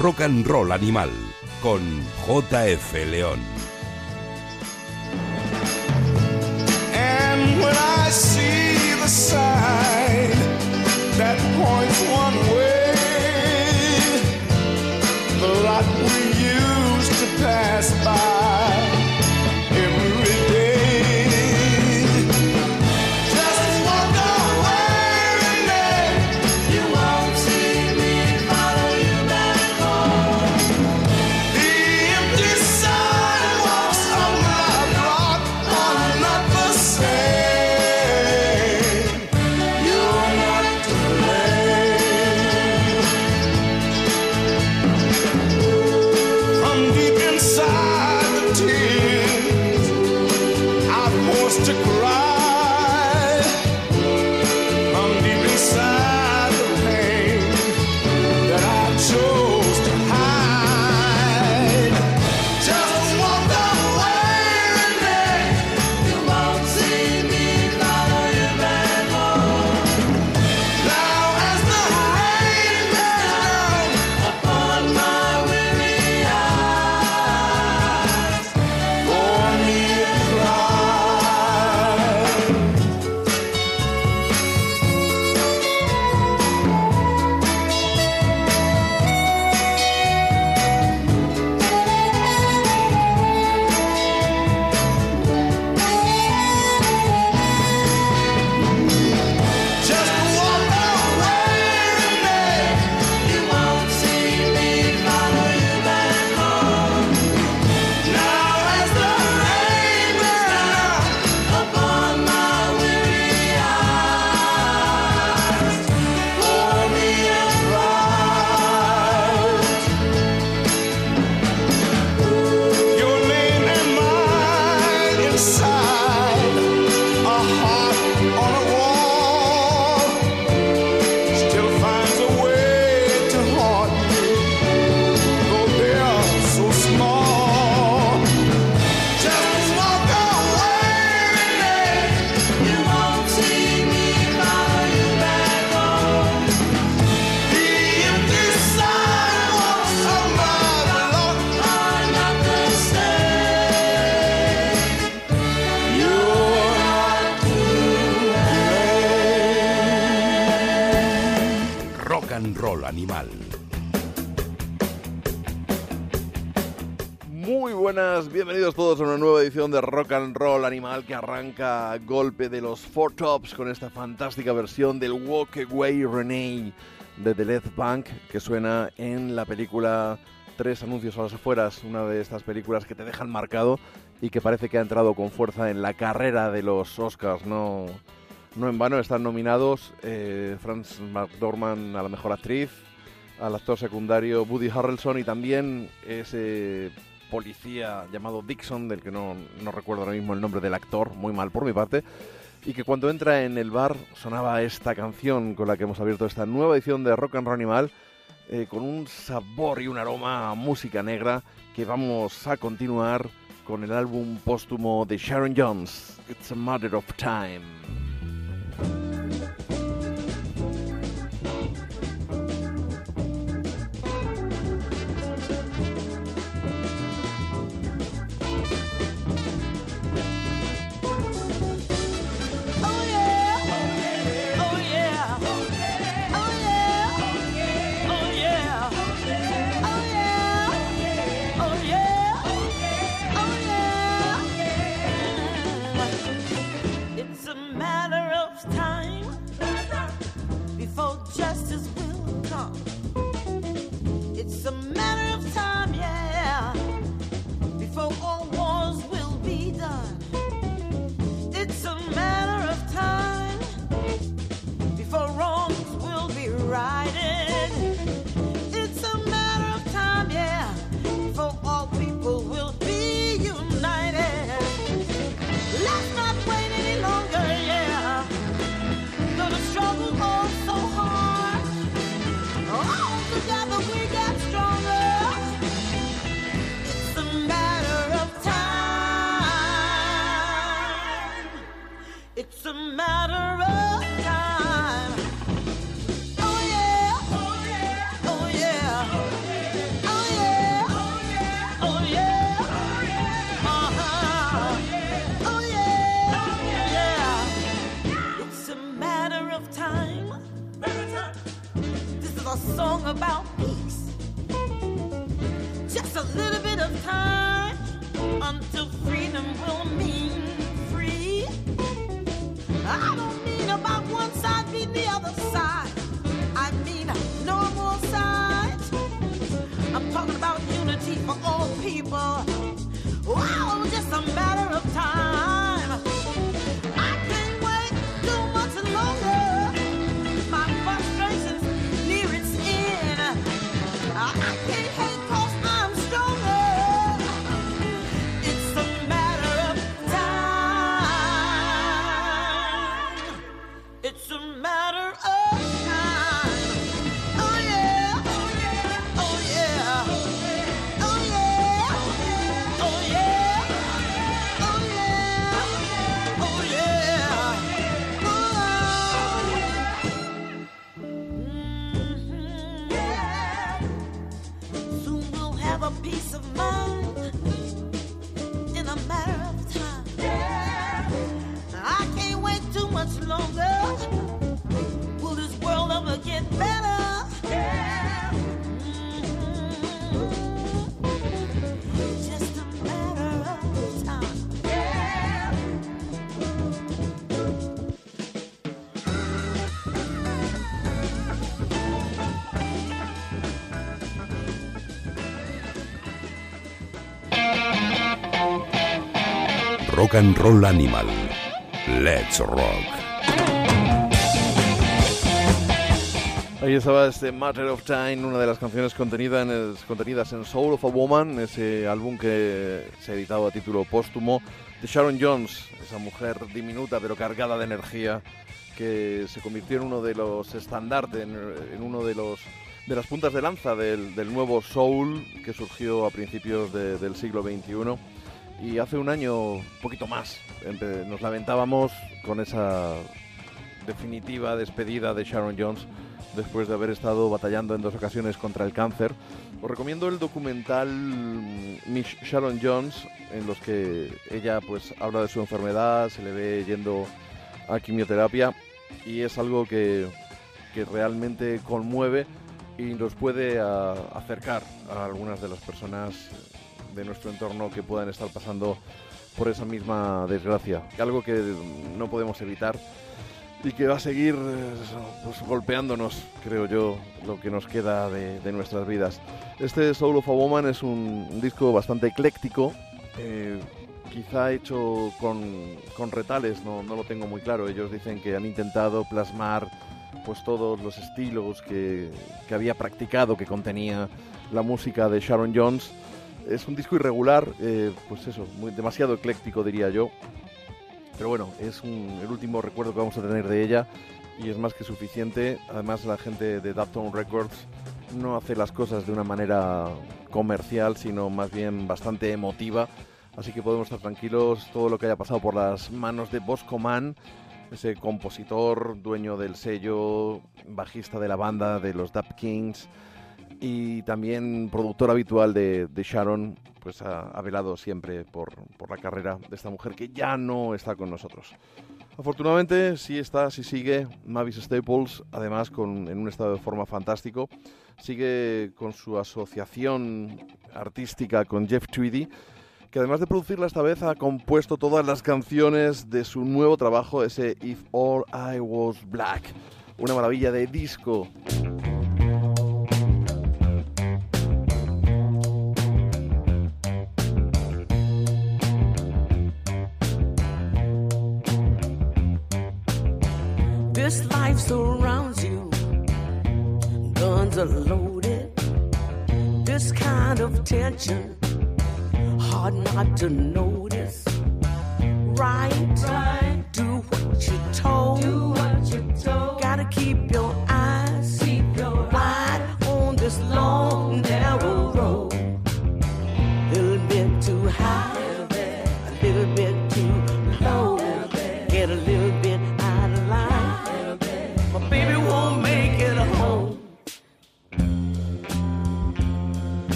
Rock and Roll Animal con JF León. And when I see the sign that points one way, de Rock and Roll Animal que arranca a golpe de los Four Tops con esta fantástica versión del Walk Away Renee de The Left Bank que suena en la película Tres anuncios a las afueras, una de estas películas que te dejan marcado y que parece que ha entrado con fuerza en la carrera de los Oscars, no, no en vano están nominados eh, Frances McDormand a la mejor actriz, al actor secundario Woody Harrelson y también ese policía llamado Dixon, del que no, no recuerdo ahora mismo el nombre del actor, muy mal por mi parte, y que cuando entra en el bar sonaba esta canción con la que hemos abierto esta nueva edición de Rock and Roll Animal, eh, con un sabor y un aroma a música negra que vamos a continuar con el álbum póstumo de Sharon Jones, It's a Matter of Time. Rock and Roll Animal. Let's Rock. Ahí estaba este Matter of Time, una de las canciones contenida en el- contenidas en Soul of a Woman, ese álbum que se ha editado a título póstumo de Sharon Jones, esa mujer diminuta pero cargada de energía que se convirtió en uno de los estandartes, en, en uno de los de las puntas de lanza del, del nuevo soul que surgió a principios de- del siglo XXI. Y hace un año, un poquito más, nos lamentábamos con esa definitiva despedida de Sharon Jones después de haber estado batallando en dos ocasiones contra el cáncer. Os recomiendo el documental mm, Miss Sharon Jones, en los que ella pues habla de su enfermedad, se le ve yendo a quimioterapia y es algo que, que realmente conmueve y nos puede a- acercar a algunas de las personas de nuestro entorno que puedan estar pasando por esa misma desgracia. Algo que no podemos evitar y que va a seguir eh, pues, golpeándonos, creo yo, lo que nos queda de, nuestras vidas. Este Soul of a Woman es un, un disco bastante ecléctico, eh, quizá hecho con, con retales, no, no lo tengo muy claro. Ellos dicen que han intentado plasmar pues todos los estilos que, que había practicado, que contenía la música de Sharon Jones. Es un disco irregular, eh, pues eso, muy, demasiado ecléctico diría yo. Pero bueno, es el último recuerdo que vamos a tener de ella y es más que suficiente. Además, la gente de Daptone Records no hace las cosas de una manera comercial, sino más bien bastante emotiva. Así que podemos estar tranquilos. Todo lo que haya pasado por las manos de Bosco Man, ese compositor, dueño del sello, bajista de la banda de los Dap Kings y también productor habitual de, de Sharon, pues ha, ha velado siempre por, por la carrera de esta mujer que ya no está con nosotros. Afortunadamente sí está, sí sigue Mavis Staples, además con, en un estado de forma fantástico. Sigue con su asociación artística con Jeff Tweedy, que además de producirla esta vez ha compuesto todas las canciones de su nuevo trabajo, ese If All I Was Black. Una maravilla de disco. This life surrounds you. Guns are loaded. This kind of tension, hard not to notice. Right, right.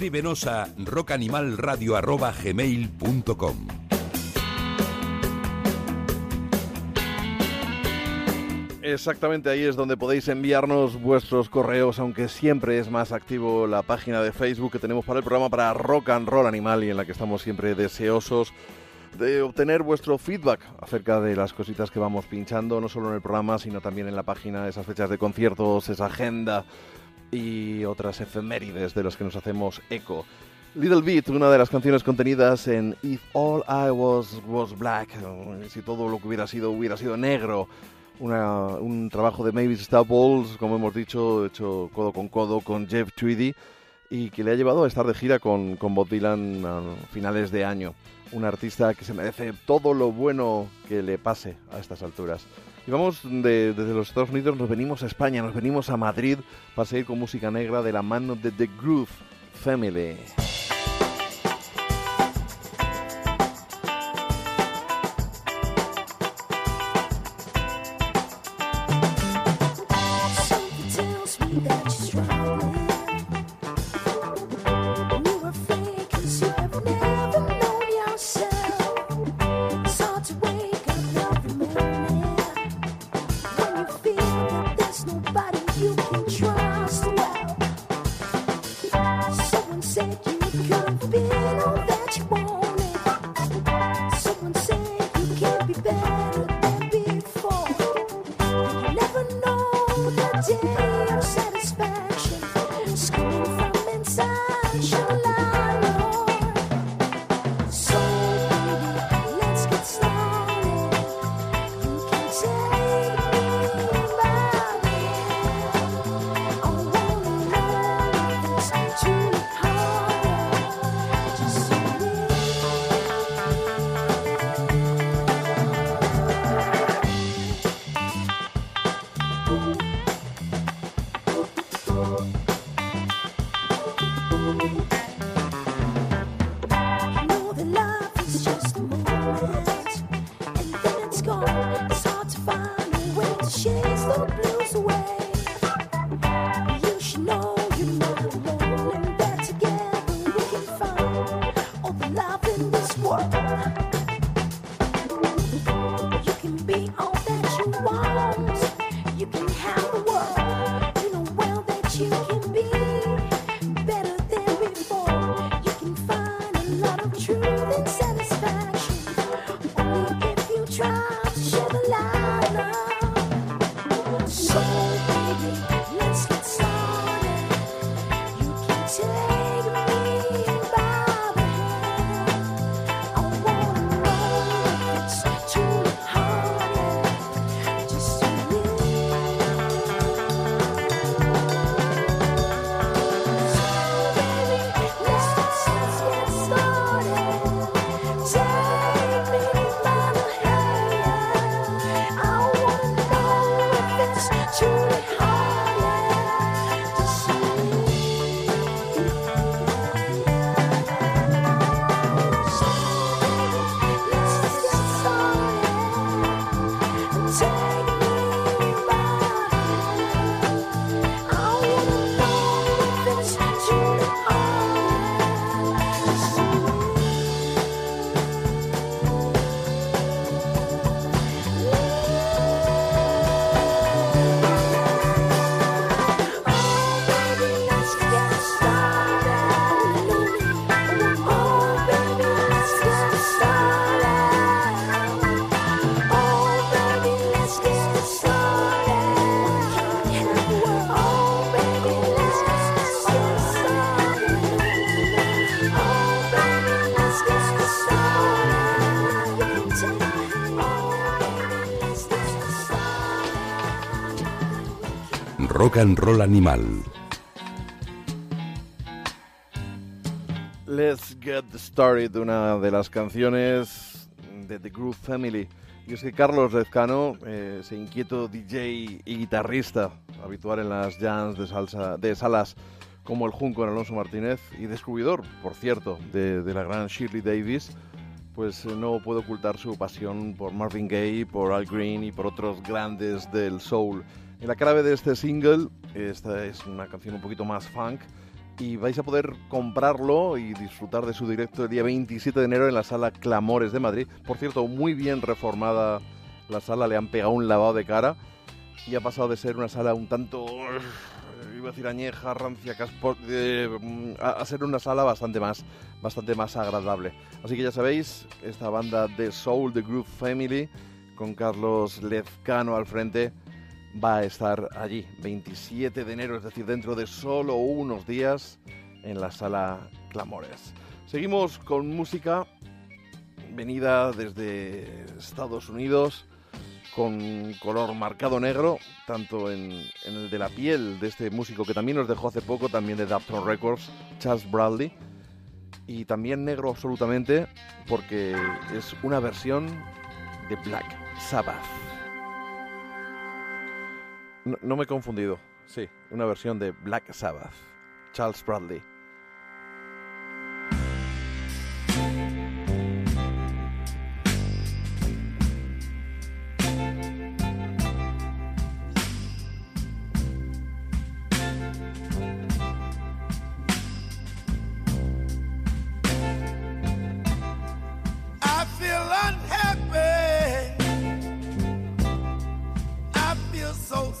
Escríbenos a rockanimalradio.gmail.com Exactamente ahí es donde podéis enviarnos vuestros correos, aunque siempre es más activo la página de Facebook que tenemos para el programa para Rock and Roll Animal y en la que estamos siempre deseosos de obtener vuestro feedback acerca de las cositas que vamos pinchando, no solo en el programa, sino también en la página, esas fechas de conciertos, esa agenda y otras efemérides de las que nos hacemos eco. Little Bit, una de las canciones contenidas en If All I Was Was Black, eh, si todo lo que hubiera sido hubiera sido negro, un trabajo de Mavis Staples, como hemos dicho, hecho codo con codo con Jeff Tweedy y que le ha llevado a estar de gira con, con Bob Dylan a finales de año. Un artista que se merece todo lo bueno que le pase a estas alturas. Vamos de- desde los Estados Unidos, nos venimos a España, nos venimos a Madrid para seguir con música negra de la mano de The Groove Family. be on. Rock and Roll Animal. Let's Get Started, una de las canciones de The Groove Family. Y es que Carlos Lezcano, eh, ese inquieto DJ y guitarrista, habitual en las jams de, salsa, de salas como el Junco en Alonso Martínez y descubridor, por cierto, de, de la gran Shirley Davis, pues eh, no puede ocultar su pasión por Marvin Gaye, por Al Green y por otros grandes del soul. En la clave de este single, esta es una canción un poquito más funk, y vais a poder comprarlo y disfrutar de su directo el día 27 de enero en la sala Clamores de Madrid. Por cierto, muy bien reformada la sala, le han pegado un lavado de cara y ha pasado de ser una sala un tanto, iba a decir añeja, rancia, eh, a, a ser una sala bastante más, bastante más agradable. Así que ya sabéis, esta banda de Soul, The Groove Family, con Carlos Lezcano al frente, va a estar allí, 27 de enero, es decir, dentro de solo unos días, en la sala Clamores. Seguimos con música venida desde Estados Unidos, con color marcado negro, tanto en, el de la piel de este músico que también nos dejó hace poco, también de Dapton Records, Charles Bradley, y también negro absolutamente, porque es una versión de Black Sabbath. No, me he confundido. Sí, una versión de Black Sabbath. Charles Bradley. So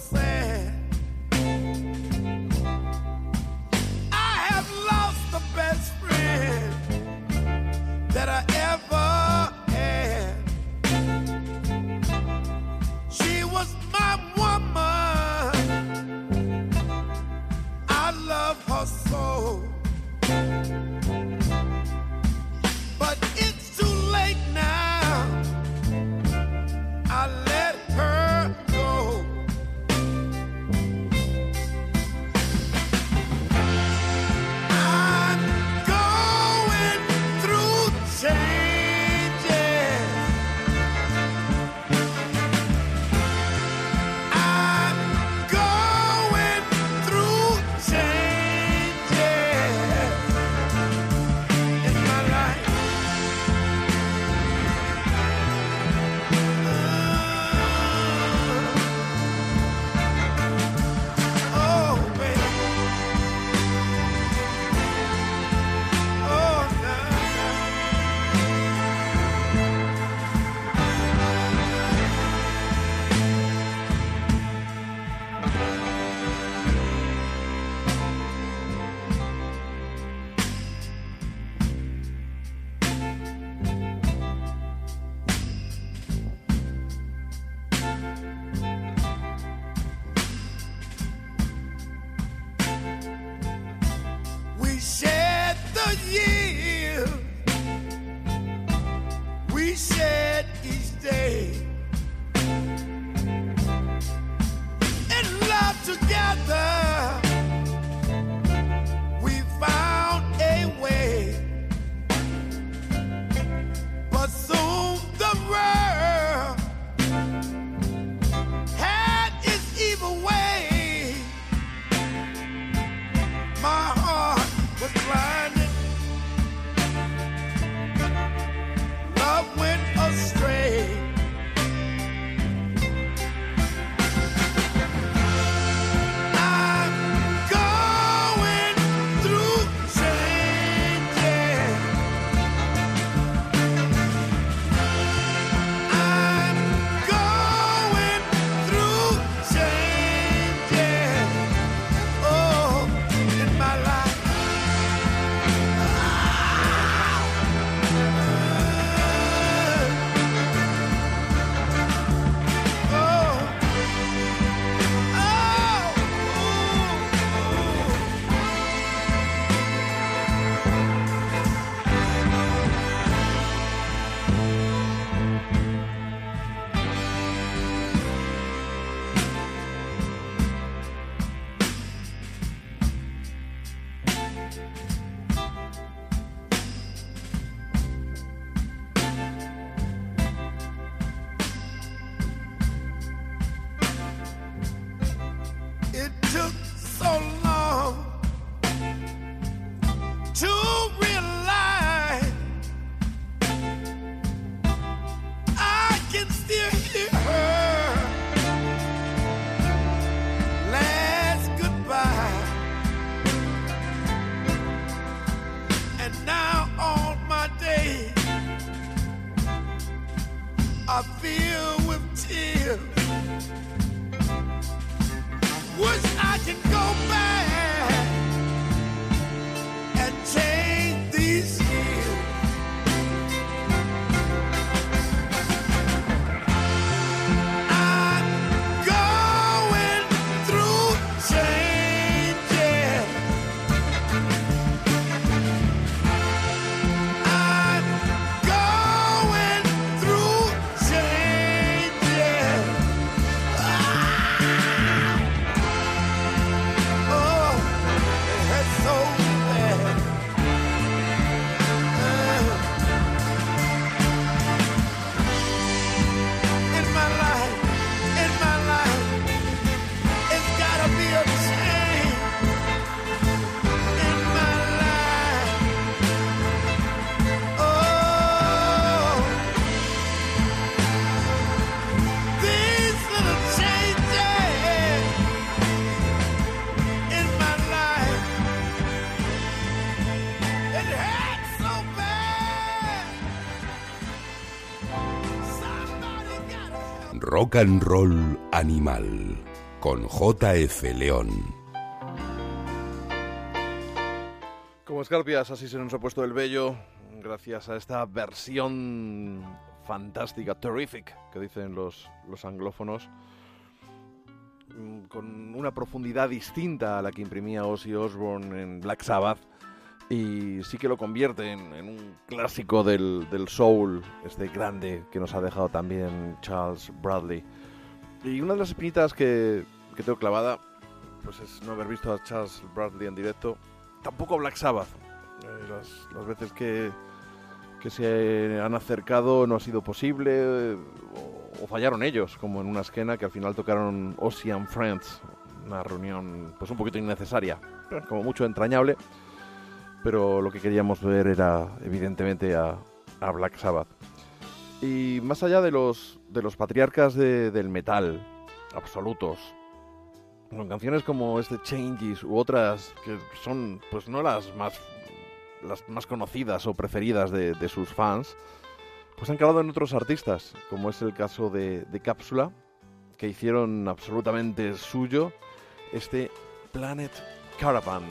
Rock and Roll Animal con JF León. Como escarpias, así se nos ha puesto el vello, gracias a esta versión fantástica, terrific, que dicen los, los anglófonos, con una profundidad distinta a la que imprimía Ozzy Osbourne en Black Sabbath, y sí que lo convierte en, en un clásico del, del soul, este grande que nos ha dejado también Charles Bradley. Y una de las espinitas que, que tengo clavada, pues es no haber visto a Charles Bradley en directo, tampoco Black Sabbath. Eh, las, las veces que, que se han acercado no ha sido posible eh, o, o fallaron ellos, como en una esquena que al final tocaron and Friends, una reunión pues un poquito innecesaria, como mucho entrañable, pero lo que queríamos ver era evidentemente a, Black Sabbath. Y más allá de los, de los patriarcas de- del metal absolutos, con canciones como este Changes u otras que son pues no las más las más conocidas o preferidas de, de sus fans, pues han calado en otros artistas, como es el caso de, de Cápsula, que hicieron absolutamente suyo este Planet Caravan.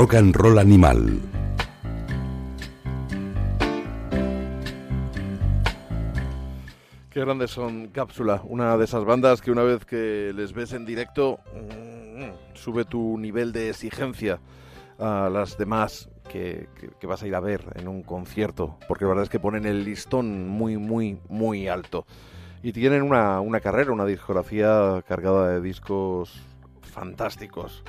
Rock and Roll Animal. Qué grandes son Cápsula, una de esas bandas que una vez que les ves en directo mm, sube tu nivel de exigencia a las demás que, vas a ir a ver en un concierto, porque la verdad es que ponen el listón muy, muy, muy alto. Y tienen una, una carrera, una discografía cargada de discos fantásticos.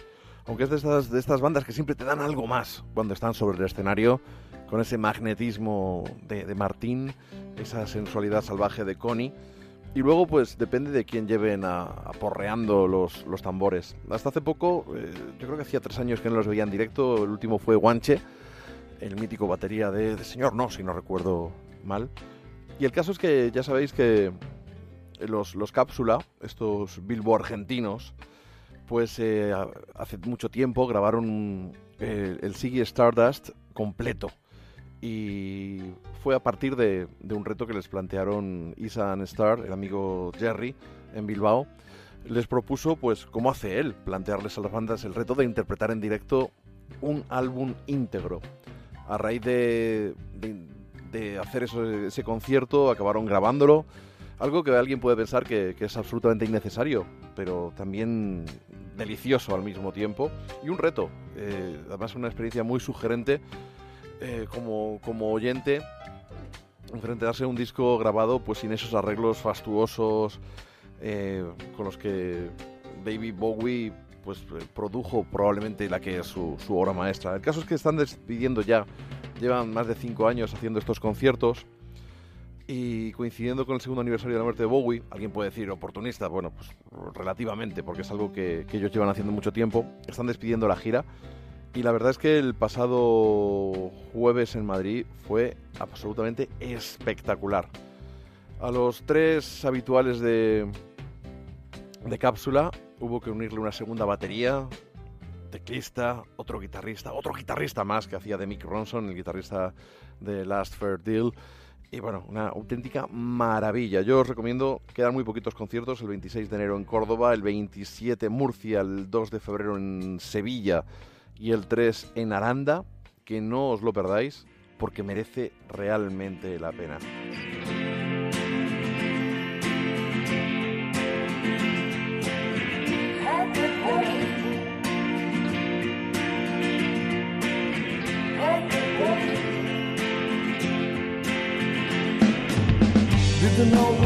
Aunque es de estas, de estas bandas que siempre te dan algo más cuando están sobre el escenario, con ese magnetismo de, de Martín, esa sensualidad salvaje de Connie. Y luego, pues depende de quién lleven aporreando los, los tambores. Hasta hace poco, eh, yo creo que hacía tres años que no los veía en directo. El último fue Guanche, el mítico batería de, de Señor No, si no recuerdo mal. Y el caso es que ya sabéis que los, los Cápsula, estos Bilbo argentinos, pues hace mucho tiempo grabaron eh, el Ziggy Stardust completo. Y fue a partir de, un reto que les plantearon Isan Star, el amigo Jerry, en Bilbao. Les propuso, pues, como hace él, plantearles a las bandas el reto de interpretar en directo un álbum íntegro. A raíz de, de- hacer ese concierto, acabaron grabándolo. Algo que alguien puede pensar que es absolutamente innecesario, pero también delicioso al mismo tiempo. Y un reto, eh, además una experiencia muy sugerente eh, como, como oyente enfrentarse a un disco grabado pues sin esos arreglos fastuosos eh, con los que David Bowie pues produjo probablemente la que es su, su obra maestra. El caso es que están despidiendo ya, llevan más de cinco años haciendo estos conciertos y coincidiendo con el segundo aniversario de la muerte de Bowie, alguien puede decir oportunista, bueno, pues relativamente, porque es algo que, ellos llevan haciendo mucho tiempo, están despidiendo la gira y la verdad es que el pasado jueves en Madrid fue absolutamente espectacular. A los tres habituales de, de cápsula hubo que unirle una segunda batería, teclista, otro guitarrista, otro guitarrista más que hacía de Mick Ronson, el guitarrista de Last Fair Deal. Y bueno, una auténtica maravilla. Yo os recomiendo, quedan muy poquitos conciertos, el 26 de enero en Córdoba, el 27 en Murcia, el 2 de febrero en Sevilla y el 3 en Aranda, que no os lo perdáis porque merece realmente la pena. Didn't know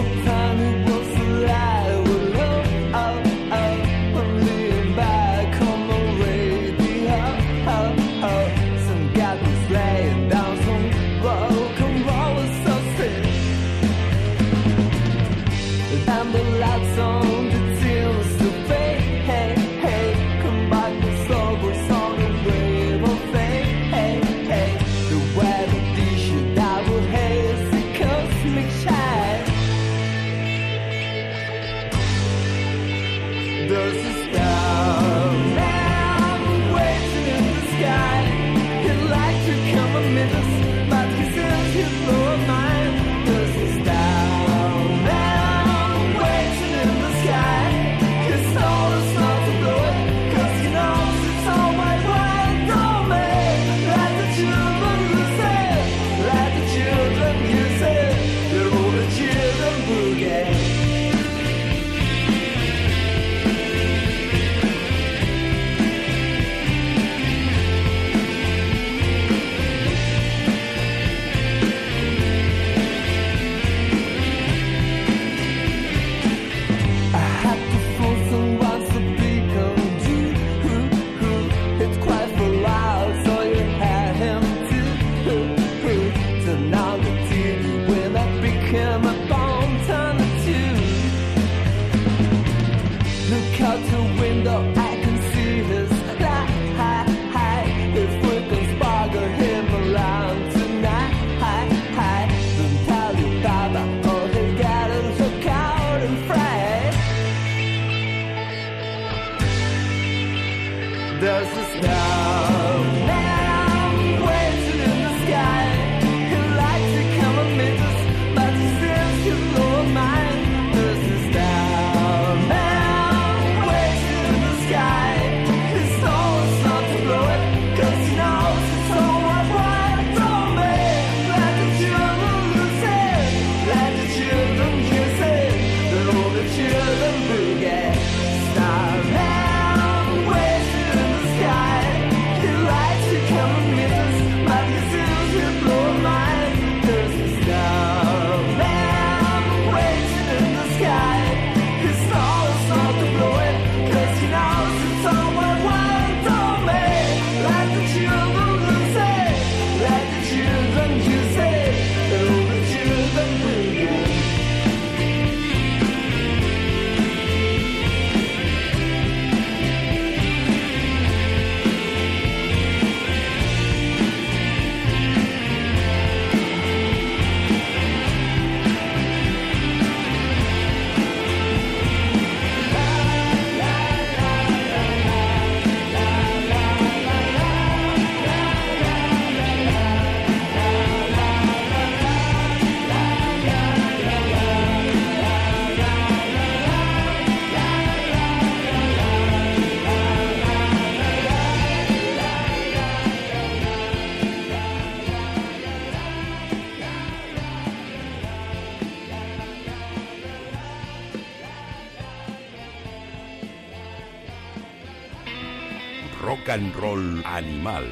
Animal.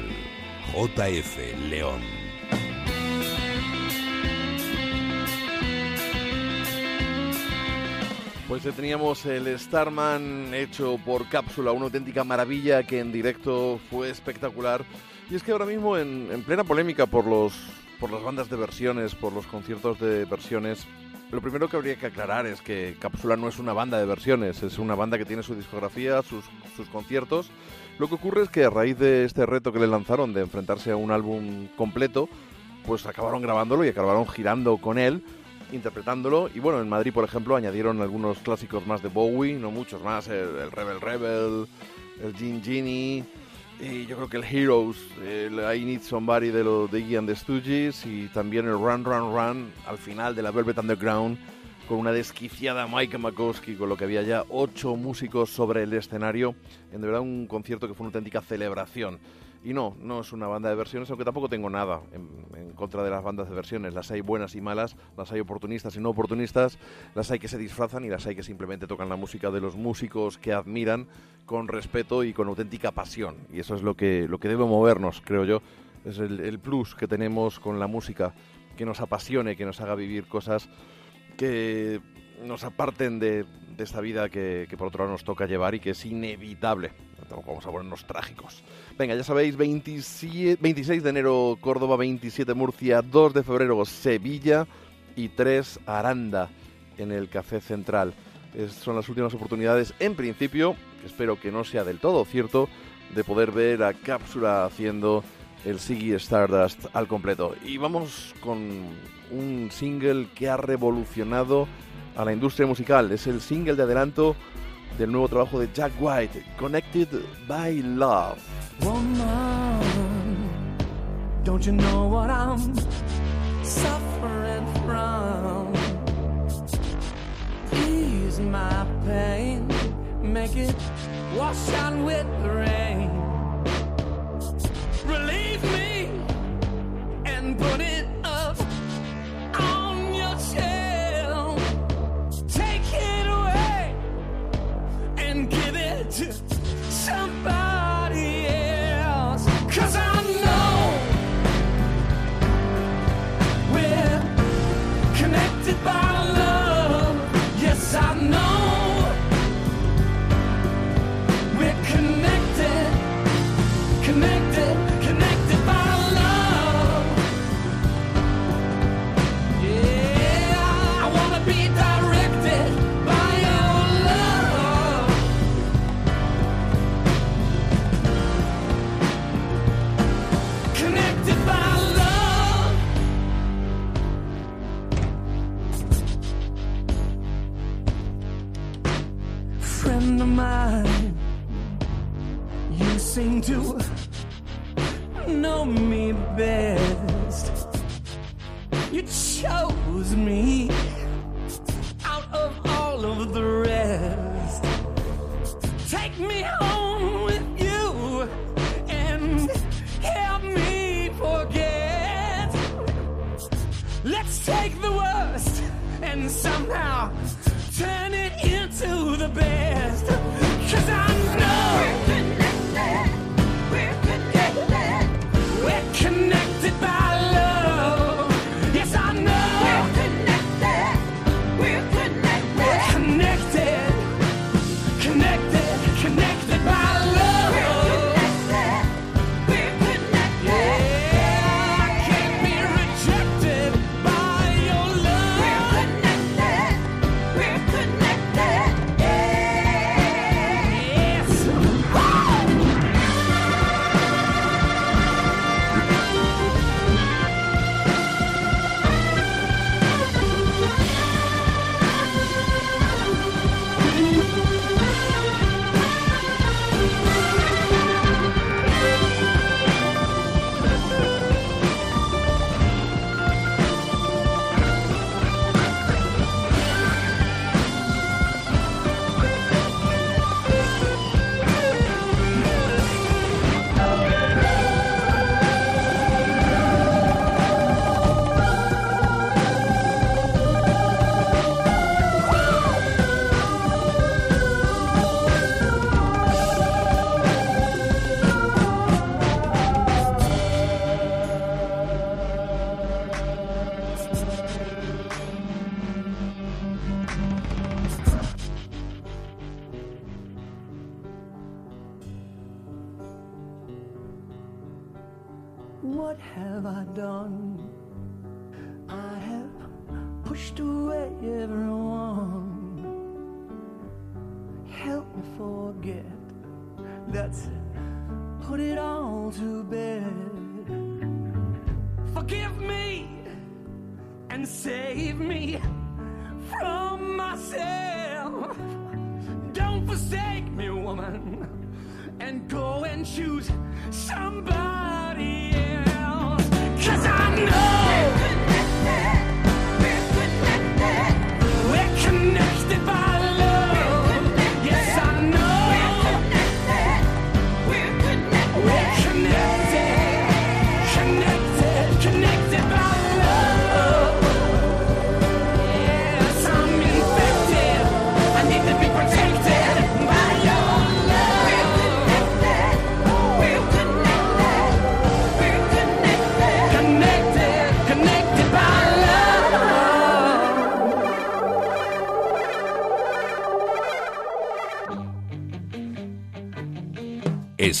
JF León. Pues teníamos el Starman hecho por cápsula, una auténtica maravilla que en directo fue espectacular. Y es que ahora mismo en, en plena polémica por los por las bandas de versiones, por los conciertos de versiones, lo primero que habría que aclarar es que Cápsula no es una banda de versiones, es una banda que tiene su discografía, sus conciertos. Lo que ocurre es que a raíz de este reto que le lanzaron de enfrentarse a un álbum completo, pues acabaron grabándolo y acabaron girando con él, interpretándolo. Y bueno, en Madrid, por ejemplo, añadieron algunos clásicos más de Bowie, no muchos más, el, el Rebel Rebel, el Gin Genie, y yo creo que el Heroes, el I Need Somebody de los de Iggy and the Stooges y también el Run Run Run al final de la Velvet Underground con una desquiciada Mike Makowski, con lo que había ya ocho músicos sobre el escenario. En de verdad un concierto que fue una auténtica celebración. Y no, no es una banda de versiones, aunque tampoco tengo nada en, contra de las bandas de versiones. Las hay buenas y malas, las hay oportunistas y no oportunistas, las hay que se disfrazan y las hay que simplemente tocan la música de los músicos que admiran con respeto y con auténtica pasión. Y eso es lo que, lo que debe movernos, creo yo. Es el, el plus que tenemos con la música, que nos apasione, que nos haga vivir cosas que nos aparten de, de esta vida que, por otro lado nos toca llevar y que es inevitable. Vamos a ponernos trágicos. Venga, ya sabéis, 27 26 de enero Córdoba, 27 Murcia, 2 de febrero Sevilla y 3 Aranda en el Café Central. Son las últimas oportunidades, en principio, espero que no sea del todo cierto, de poder ver a Cápsula haciendo el Ziggy Stardust al completo. Y vamos con un single que ha revolucionado a la industria musical. Es el single de adelanto del nuevo trabajo de Jack White, Connected by Love. Make it wash with rain. And put it up on your shelf. Take it away and give it to seem to know me best. You chose me out of all of the rest. Take me home with you and help me forget. Let's take the worst and somehow turn it into the best.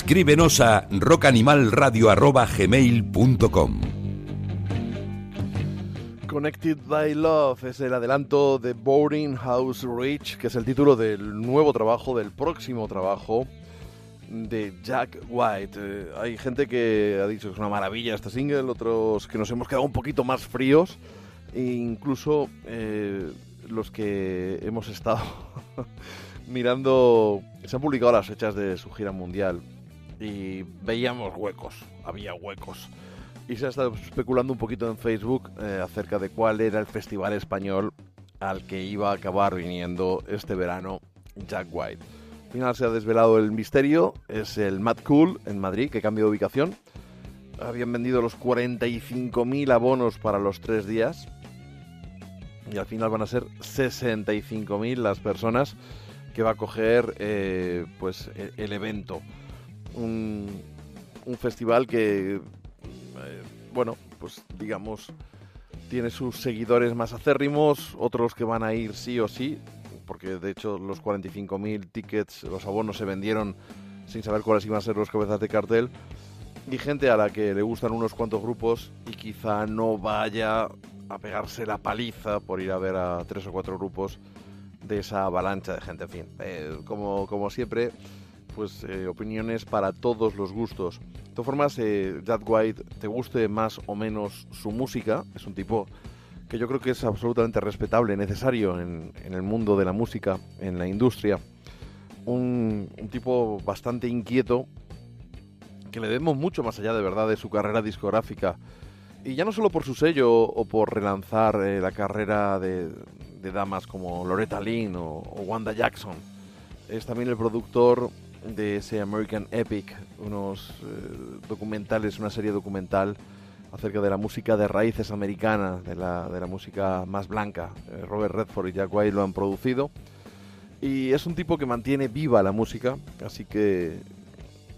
Escríbenos a rockanimalradio.gmail.com Connected by Love es el adelanto de Boarding House Reach, que es el título del nuevo trabajo, del próximo trabajo de Jack White. Eh, hay gente que ha dicho que es una maravilla este single, otros que nos hemos quedado un poquito más fríos, e incluso eh, los que hemos estado mirando, se han publicado las fechas de su gira mundial y veíamos huecos, había huecos. Y se ha estado especulando un poquito en Facebook eh, acerca de cuál era el festival español al que iba a acabar viniendo este verano Jack White. Al final se ha desvelado el misterio, es el Mad Cool en Madrid, que cambia de ubicación. Habían vendido los 45.000 abonos para los tres días y al final van a ser 65.000 las personas que va a coger eh, pues e- el evento. Un, festival que, eh, bueno, pues digamos, tiene sus seguidores más acérrimos, otros que van a ir sí o sí, porque de hecho los 45.000 tickets, los abonos se vendieron sin saber cuáles iban a ser los cabezas de cartel, y gente a la que le gustan unos cuantos grupos y quizá no vaya a pegarse la paliza por ir a ver a tres o cuatro grupos de esa avalancha de gente. En fin, eh, como, como siempre, pues eh, opiniones para todos los gustos. De todas formas, eh, Jack White, te guste más o menos su música, es un tipo que yo creo que es absolutamente respetable, necesario en, en el mundo de la música, en la industria. Un, un tipo bastante inquieto, que le debemos mucho más allá de verdad de su carrera discográfica. Y ya no solo por su sello o por relanzar eh, la carrera de, de damas como Loretta Lynn o, o Wanda Jackson. Es también el productor de ese American Epic, unos eh, documentales, una serie documental acerca de la música de raíces americanas, de la, de la música más blanca. Eh, Robert Redford y Jack White lo han producido. Y es un tipo que mantiene viva la música, así que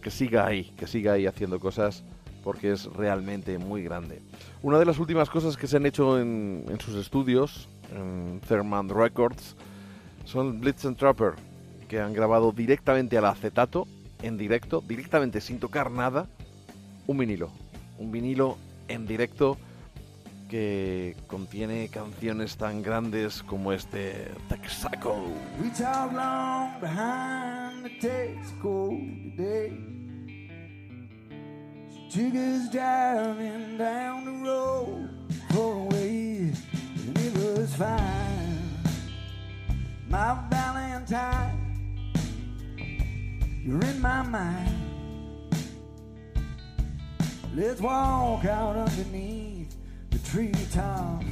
que siga ahí, que siga ahí haciendo cosas porque es realmente muy grande. Una de las últimas cosas que se han hecho en, en sus estudios, en Thermand Records, son Blitz and Trapper, que han grabado directamente al acetato, en directo, directamente sin tocar nada, un vinilo. Un vinilo en directo que contiene canciones tan grandes como este Texaco. We talk long behind the Texaco today. Us driving down the road for a ways, and it was fine. My Valentine, you're in my mind. Let's walk out underneath the treetops.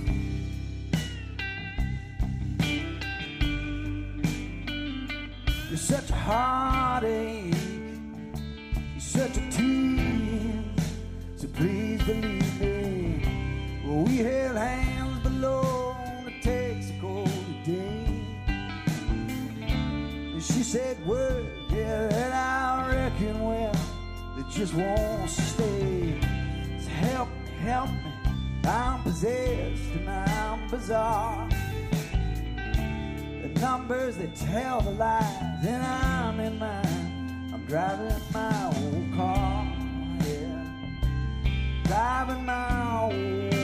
You're such a heartache. You're such a tease. So please believe me. We held hands below the Texaco today. And she said, Word, that I reckon, well, that just won't stay. So help me, help me. I'm possessed and I'm bizarre the numbers that tell the lies, and I'm in mine. I'm driving my old car, yeah. driving my old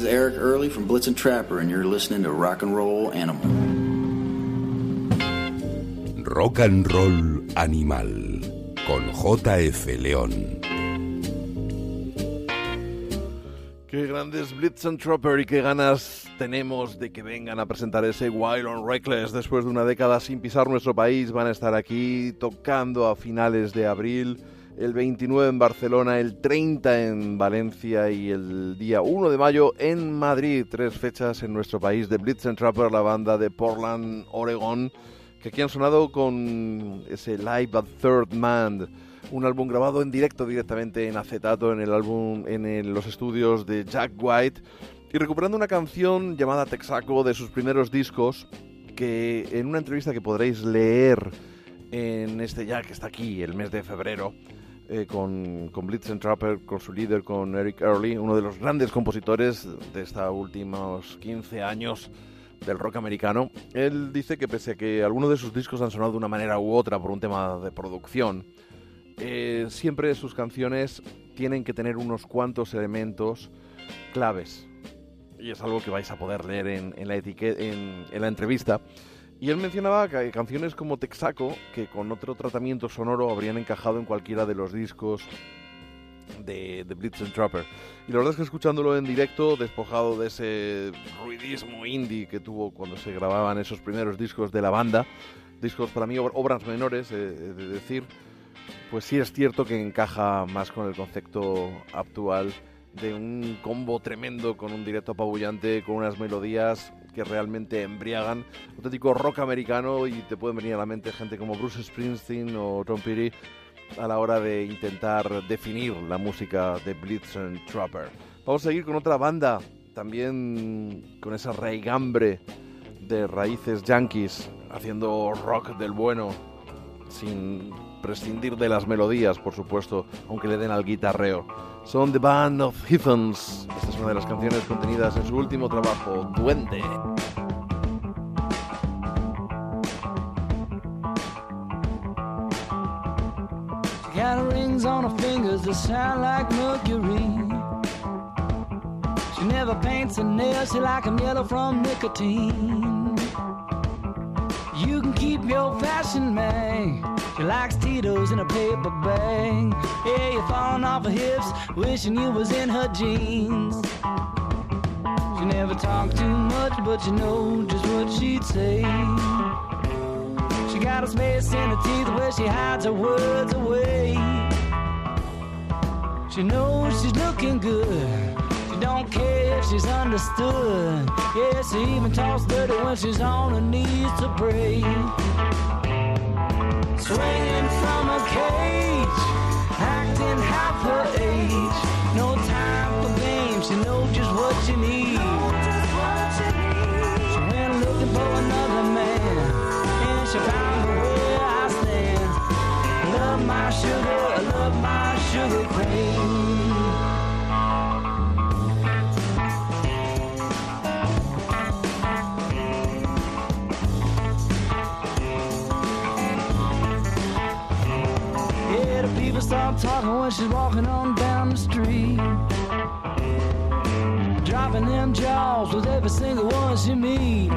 is Eric Early from Blitz and Trapper, and you're listening to Rock and Roll Animal. Rock and Roll Animal con JF León. Qué grandes Blitz and Trapper y qué ganas tenemos de que vengan a presentar ese Wild on Reckless después de una década sin pisar nuestro país. Van a estar aquí tocando a finales de abril, el 29 en Barcelona, el 30 en Valencia y el día 1 de mayo en Madrid. Tres fechas en nuestro país de Blitz and Trapper, la banda de Portland, Oregon, que aquí han sonado con ese Live at Third Man un álbum grabado en directo directamente en acetato en el álbum en los estudios de Jack White y recuperando una canción llamada Texaco de sus primeros discos que en una entrevista que podréis leer en este ya que está aquí el mes de febrero eh, con, con Blitz and Trapper, con su líder, con Eric Early, uno de los grandes compositores de estos últimos 15 años del rock americano. Él dice que pese a que algunos de sus discos han sonado de una manera u otra por un tema de producción, eh, siempre sus canciones tienen que tener unos cuantos elementos claves. Y es algo que vais a poder leer en, la, en, en la entrevista. Y él mencionaba canciones como Texaco, que con otro tratamiento sonoro habrían encajado en cualquiera de los discos de, de Blitz and Trapper. Y la verdad es que escuchándolo en directo, despojado de ese ruidismo indie que tuvo cuando se grababan esos primeros discos de la banda, discos para mí ob- obras menores, eh, de decir, pues sí es cierto que encaja más con el concepto actual de un combo tremendo con un directo apabullante, con unas melodías que realmente embriagan, auténtico rock americano y te pueden venir a la mente gente como Bruce Springsteen o Tom Petty a la hora de intentar definir la música de Blitz and Trapper. Vamos a seguir con otra banda, también con esa raigambre de raíces yankees, haciendo rock del bueno, sin prescindir de las melodías, por supuesto, aunque le den al guitarreo. Son The Band of Heathens. Esta es una de las canciones contenidas en su último trabajo, Duende. Got rings on her fingers that sound like mercury. She never paints her nails, she like 'em yellow from nicotine. You can keep your fashion mag. She likes Tito's in a paper bag. Yeah, you're falling off her hips, wishing you was in her jeans. She never talked too much, but you know just what she'd say. She got a space in her teeth where she hides her words away. She knows she's looking good. She don't care if she's understood. Yeah, she even talks dirty when she's on her knees to pray. Swinging from a cage, acting half her age. No time for games, she knows just what she needs. She went looking for another man, and she found where I stand. Love my sugar, love my sugar queen. Talking when she's walking on down the street. Dropping them jaws with every single one she meet.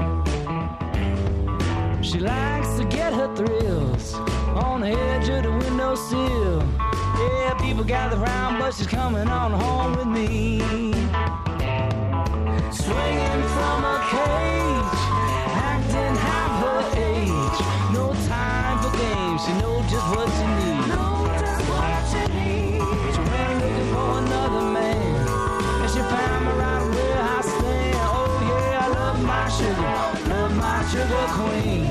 She likes to get her thrills on the edge of the windowsill. Yeah, people gather round, but she's coming on home with me. Swinging from a cage, acting half her age. No time for games, she knows just what she needs. Queen.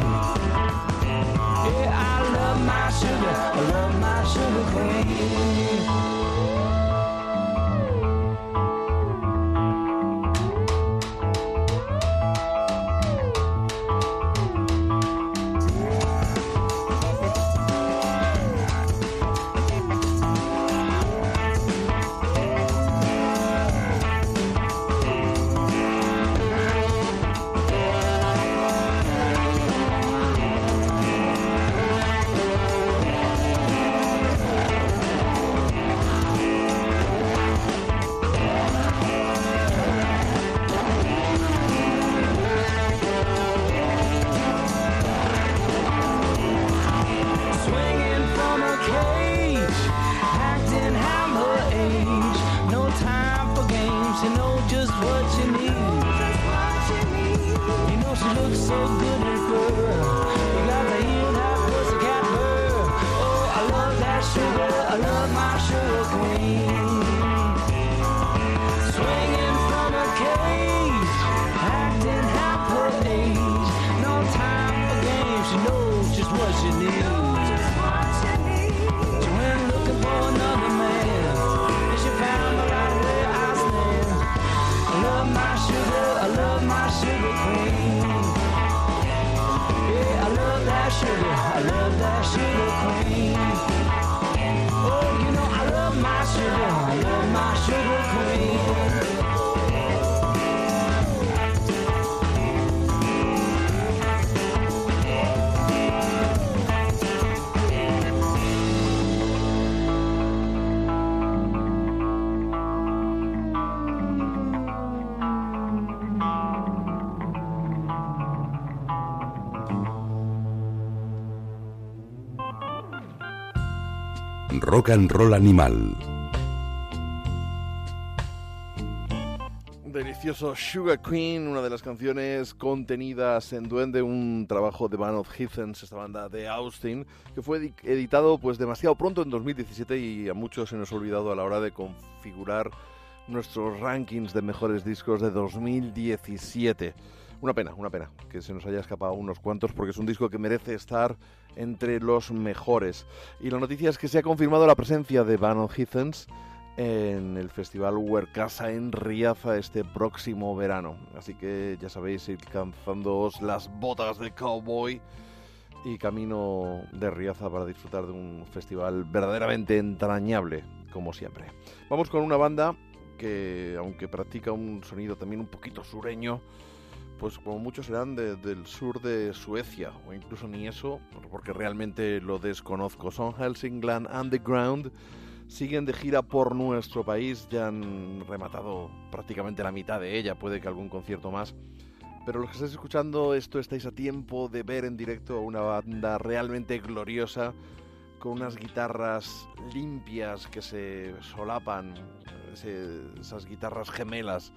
Yeah, I love my sugar, I love my sugar queen. What she needs. Rock and Roll Animal. Delicioso Sugar Queen, una de las canciones contenidas en Duende, un trabajo de Band of Heathens, esta banda de Austin, que fue edi- editado pues demasiado pronto en 2017 y a muchos se nos ha olvidado a la hora de configurar nuestros rankings de mejores discos de 2017. Una pena, una pena que se nos haya escapado unos cuantos porque es un disco que merece estar entre los mejores. Y la noticia es que se ha confirmado la presencia de Van Heathens en el festival Huercasa en Riaza este próximo verano. Así que ya sabéis, ir calzándoos las botas de cowboy y camino de Riaza para disfrutar de un festival verdaderamente entrañable, como siempre. Vamos con una banda que, aunque practica un sonido también un poquito sureño, pues como muchos serán de- del sur de Suecia, o incluso ni eso, porque realmente lo desconozco. Son Helsingland Underground, siguen de gira por nuestro país, ya han rematado prácticamente la mitad de ella, puede que algún concierto más. Pero los que estáis escuchando esto estáis a tiempo de ver en directo a una banda realmente gloriosa, con unas guitarras limpias que se solapan, ese- esas guitarras gemelas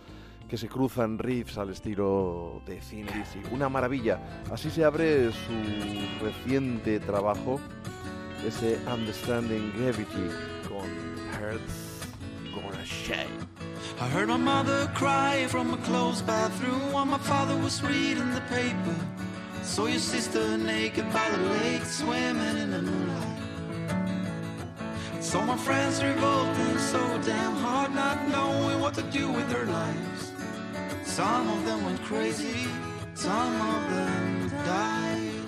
que se cruzan riffs al estilo de Thin Lizzy. Una maravilla. Así se abre su reciente trabajo, ese Understanding Gravity, con Hearts Gonna Shake. I heard my mother cry from a closed bathroom while my father was reading the paper. Saw your sister naked by the lake, swimming in the moonlight. Saw my friends revolting so damn hard, not knowing what to do with their lives. Some of them went crazy, some of them died.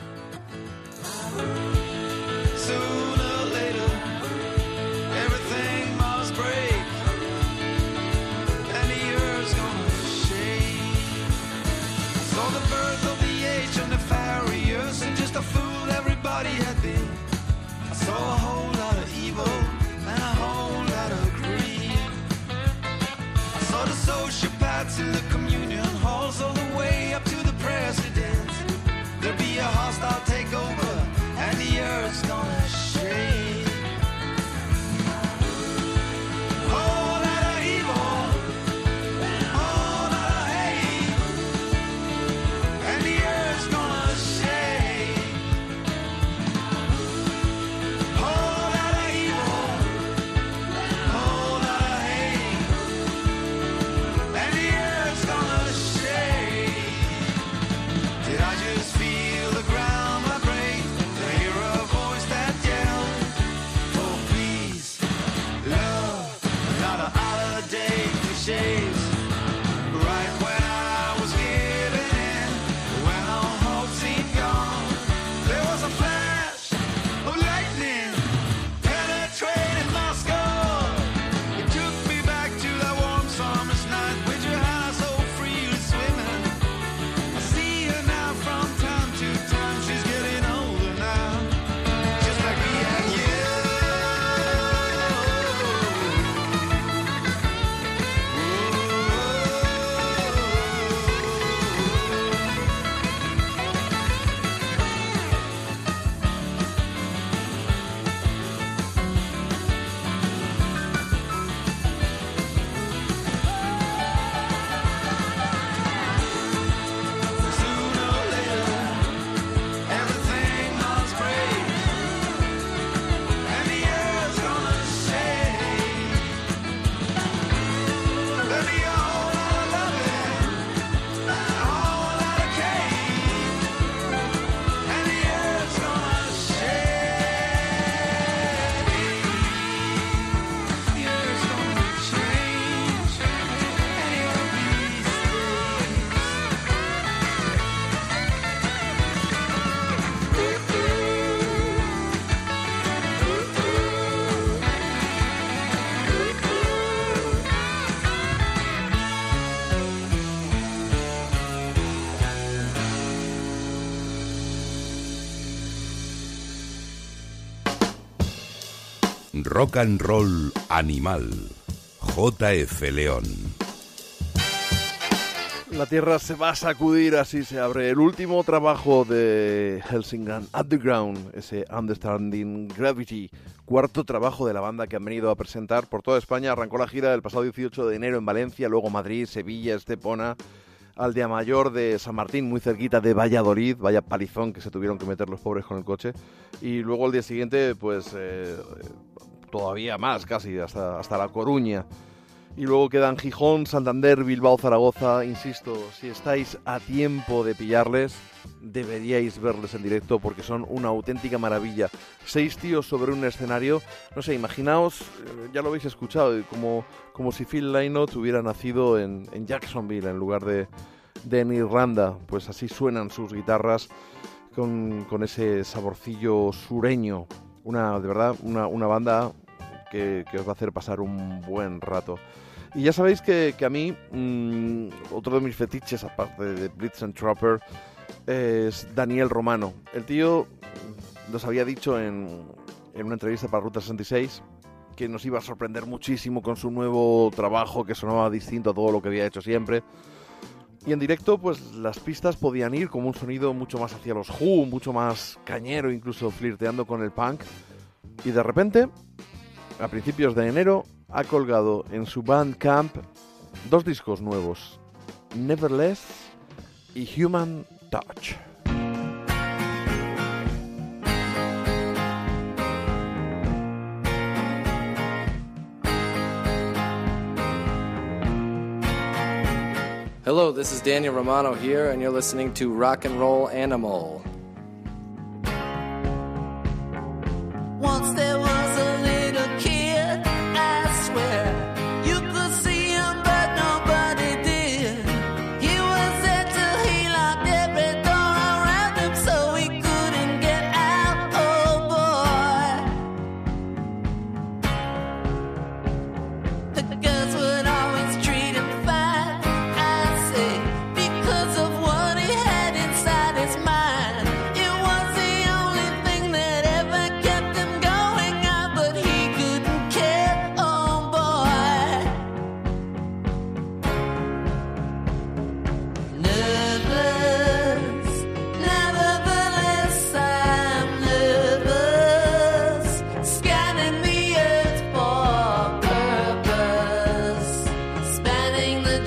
Rock and Roll Animal. JF León. La Tierra se va a sacudir, así se abre el último trabajo de Helsingland Underground, ese Understanding Gravity, cuarto trabajo de la banda que han venido a presentar por toda España. Arrancó la gira el pasado 18 de enero en Valencia, luego Madrid, Sevilla, Estepona, Aldea Mayor de San Martín, muy cerquita de Valladolid, vaya palizón que se tuvieron que meter los pobres con el coche. Y luego el día siguiente, pues eh, todavía más, casi, hasta, hasta La Coruña. Y luego quedan Gijón, Santander, Bilbao, Zaragoza. Insisto, si estáis a tiempo de pillarles, deberíais verles en directo porque son una auténtica maravilla. Seis tíos sobre un escenario, no sé, imaginaos, eh, ya lo habéis escuchado, como, como si Phil Lynott hubiera nacido en, en Jacksonville en lugar de, de en Irlanda. Pues así suenan sus guitarras con, con ese saborcillo sureño. Una, de verdad, una, una banda que, que os va a hacer pasar un buen rato. Y ya sabéis que, que a mí, mm, otro de mis fetiches, aparte de Blitz and Trapper, es Daniel Romano. El tío nos había dicho en, en una entrevista para Ruta 66 que nos iba a sorprender muchísimo con su nuevo trabajo, que sonaba distinto a todo lo que había hecho siempre. Y en directo, pues las pistas podían ir como un sonido mucho más hacia los Who, mucho más cañero, incluso flirteando con el punk. Y de repente, a principios de enero, ha colgado en su Bandcamp dos discos nuevos, Neverless y Human Touch. Hello, this is Daniel Romano here, and you're listening to Rock and Roll Animal.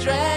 dress.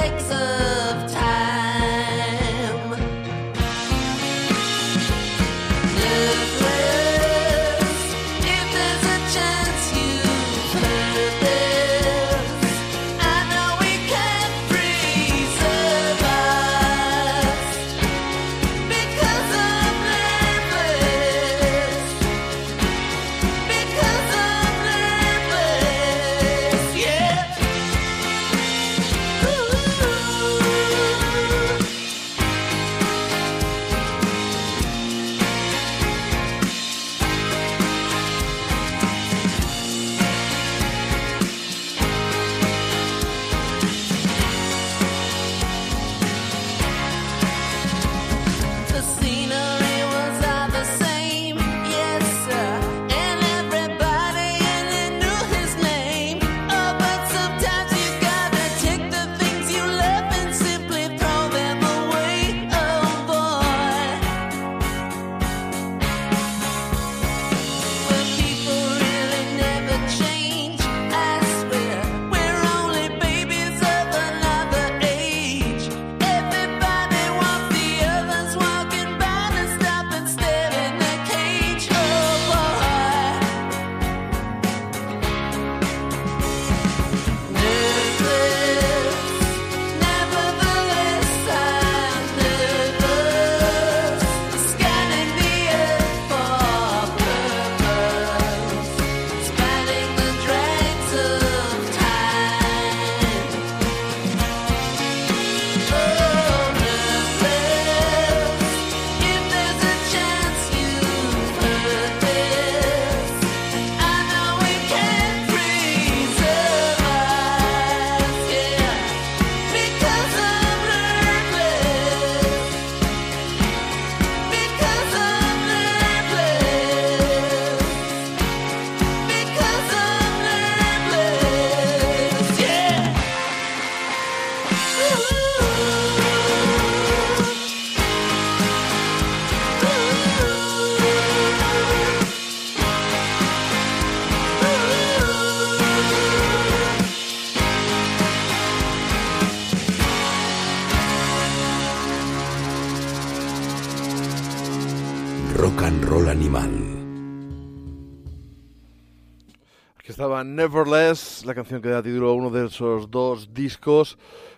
Estaba Neverless, la canción que da título a uno de esos dos discos.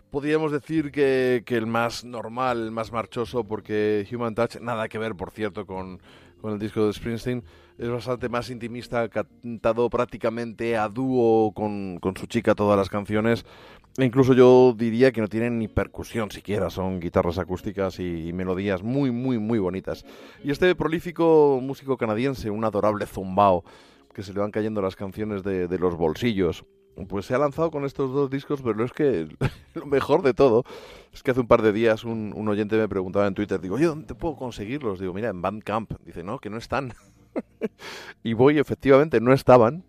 Podríamos decir que, que el más normal, el más marchoso, porque Human Touch, nada que ver, por cierto, con, con el disco de Springsteen, es bastante más intimista, cantado prácticamente a dúo con, con su chica todas las canciones. E incluso yo diría que no tienen ni percusión siquiera, son guitarras acústicas y, y melodías muy, muy, muy bonitas. Y este prolífico músico canadiense, un adorable zumbao, que se le van cayendo las canciones de, de los bolsillos. Pues se ha lanzado con estos dos discos, pero es que lo mejor de todo es que hace un par de días un, un oyente me preguntaba en Twitter, digo, oye, ¿dónde puedo conseguirlos? Digo, mira, en Bandcamp. Dice, no, que no están. y voy, efectivamente, no estaban.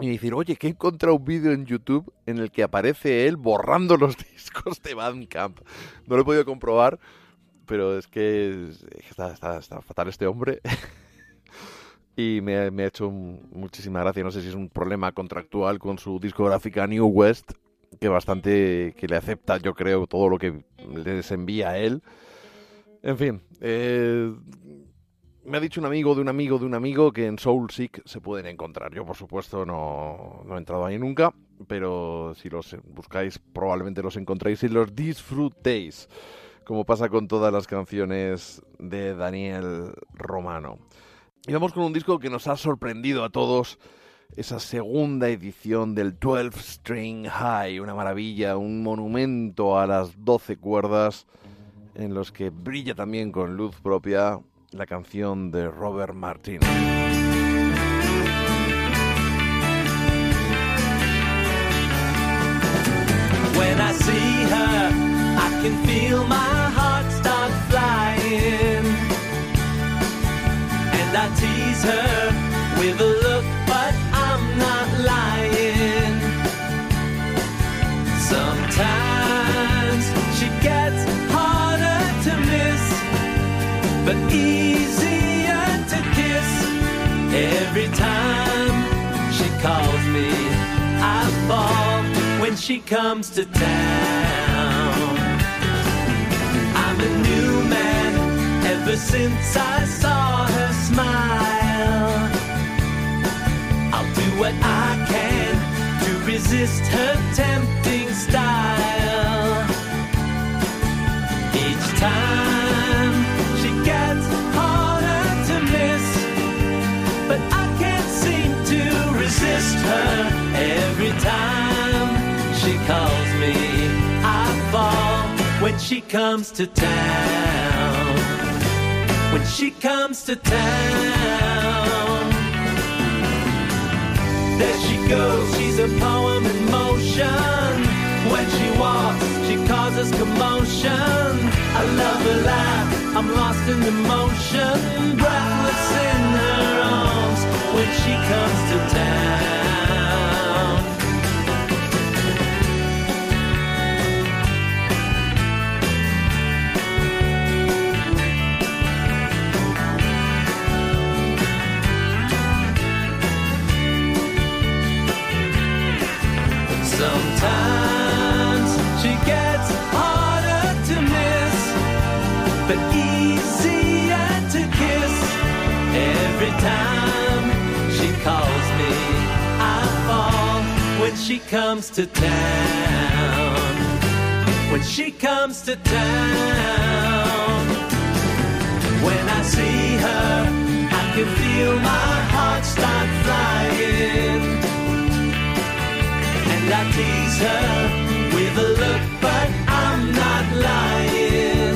y dicen, oye, que he encontrado un vídeo en YouTube en el que aparece él borrando los discos de Bandcamp. No lo he podido comprobar, pero es que es- está, está- está fatal este hombre. Y me, ha hecho muchísima gracia. No sé si es un problema contractual con su discográfica New West, que bastante que le acepta, yo creo, todo lo que les envía a él. En fin, eh, me ha dicho un amigo de un amigo de un amigo que en Soulseek se pueden encontrar. Yo, por supuesto, no, no he entrado ahí nunca, pero si los buscáis, probablemente los encontréis y los disfrutéis, como pasa con todas las canciones de Daniel Romano. Y vamos con un disco que nos ha sorprendido a todos. Esa segunda edición del 12 String High, una maravilla, un monumento a las 12 cuerdas en los que brilla también con luz propia la canción de Robert Martin. And I tease her with a look, but I'm not lying. Sometimes she gets harder to miss, but easier to kiss. Every time she calls me, I fall when she comes to town. I'm a new man ever since I saw her smile. I'll do what I can to resist her tempting style. Each time she gets harder to miss, but I can't seem to resist her. Every time she calls me, I fall when she comes to town. When she comes to town. There she goes, she's a poem in motion. When she walks, she causes commotion. I love her laugh, I'm lost in emotion. Breathless in her arms when she comes to town. Sometimes she gets harder to miss, but easier to kiss. Every time she calls me, I fall when she comes to town. When she comes to town. When I see her, I can feel my heart start flying. I tease her with a look, but I'm not lying.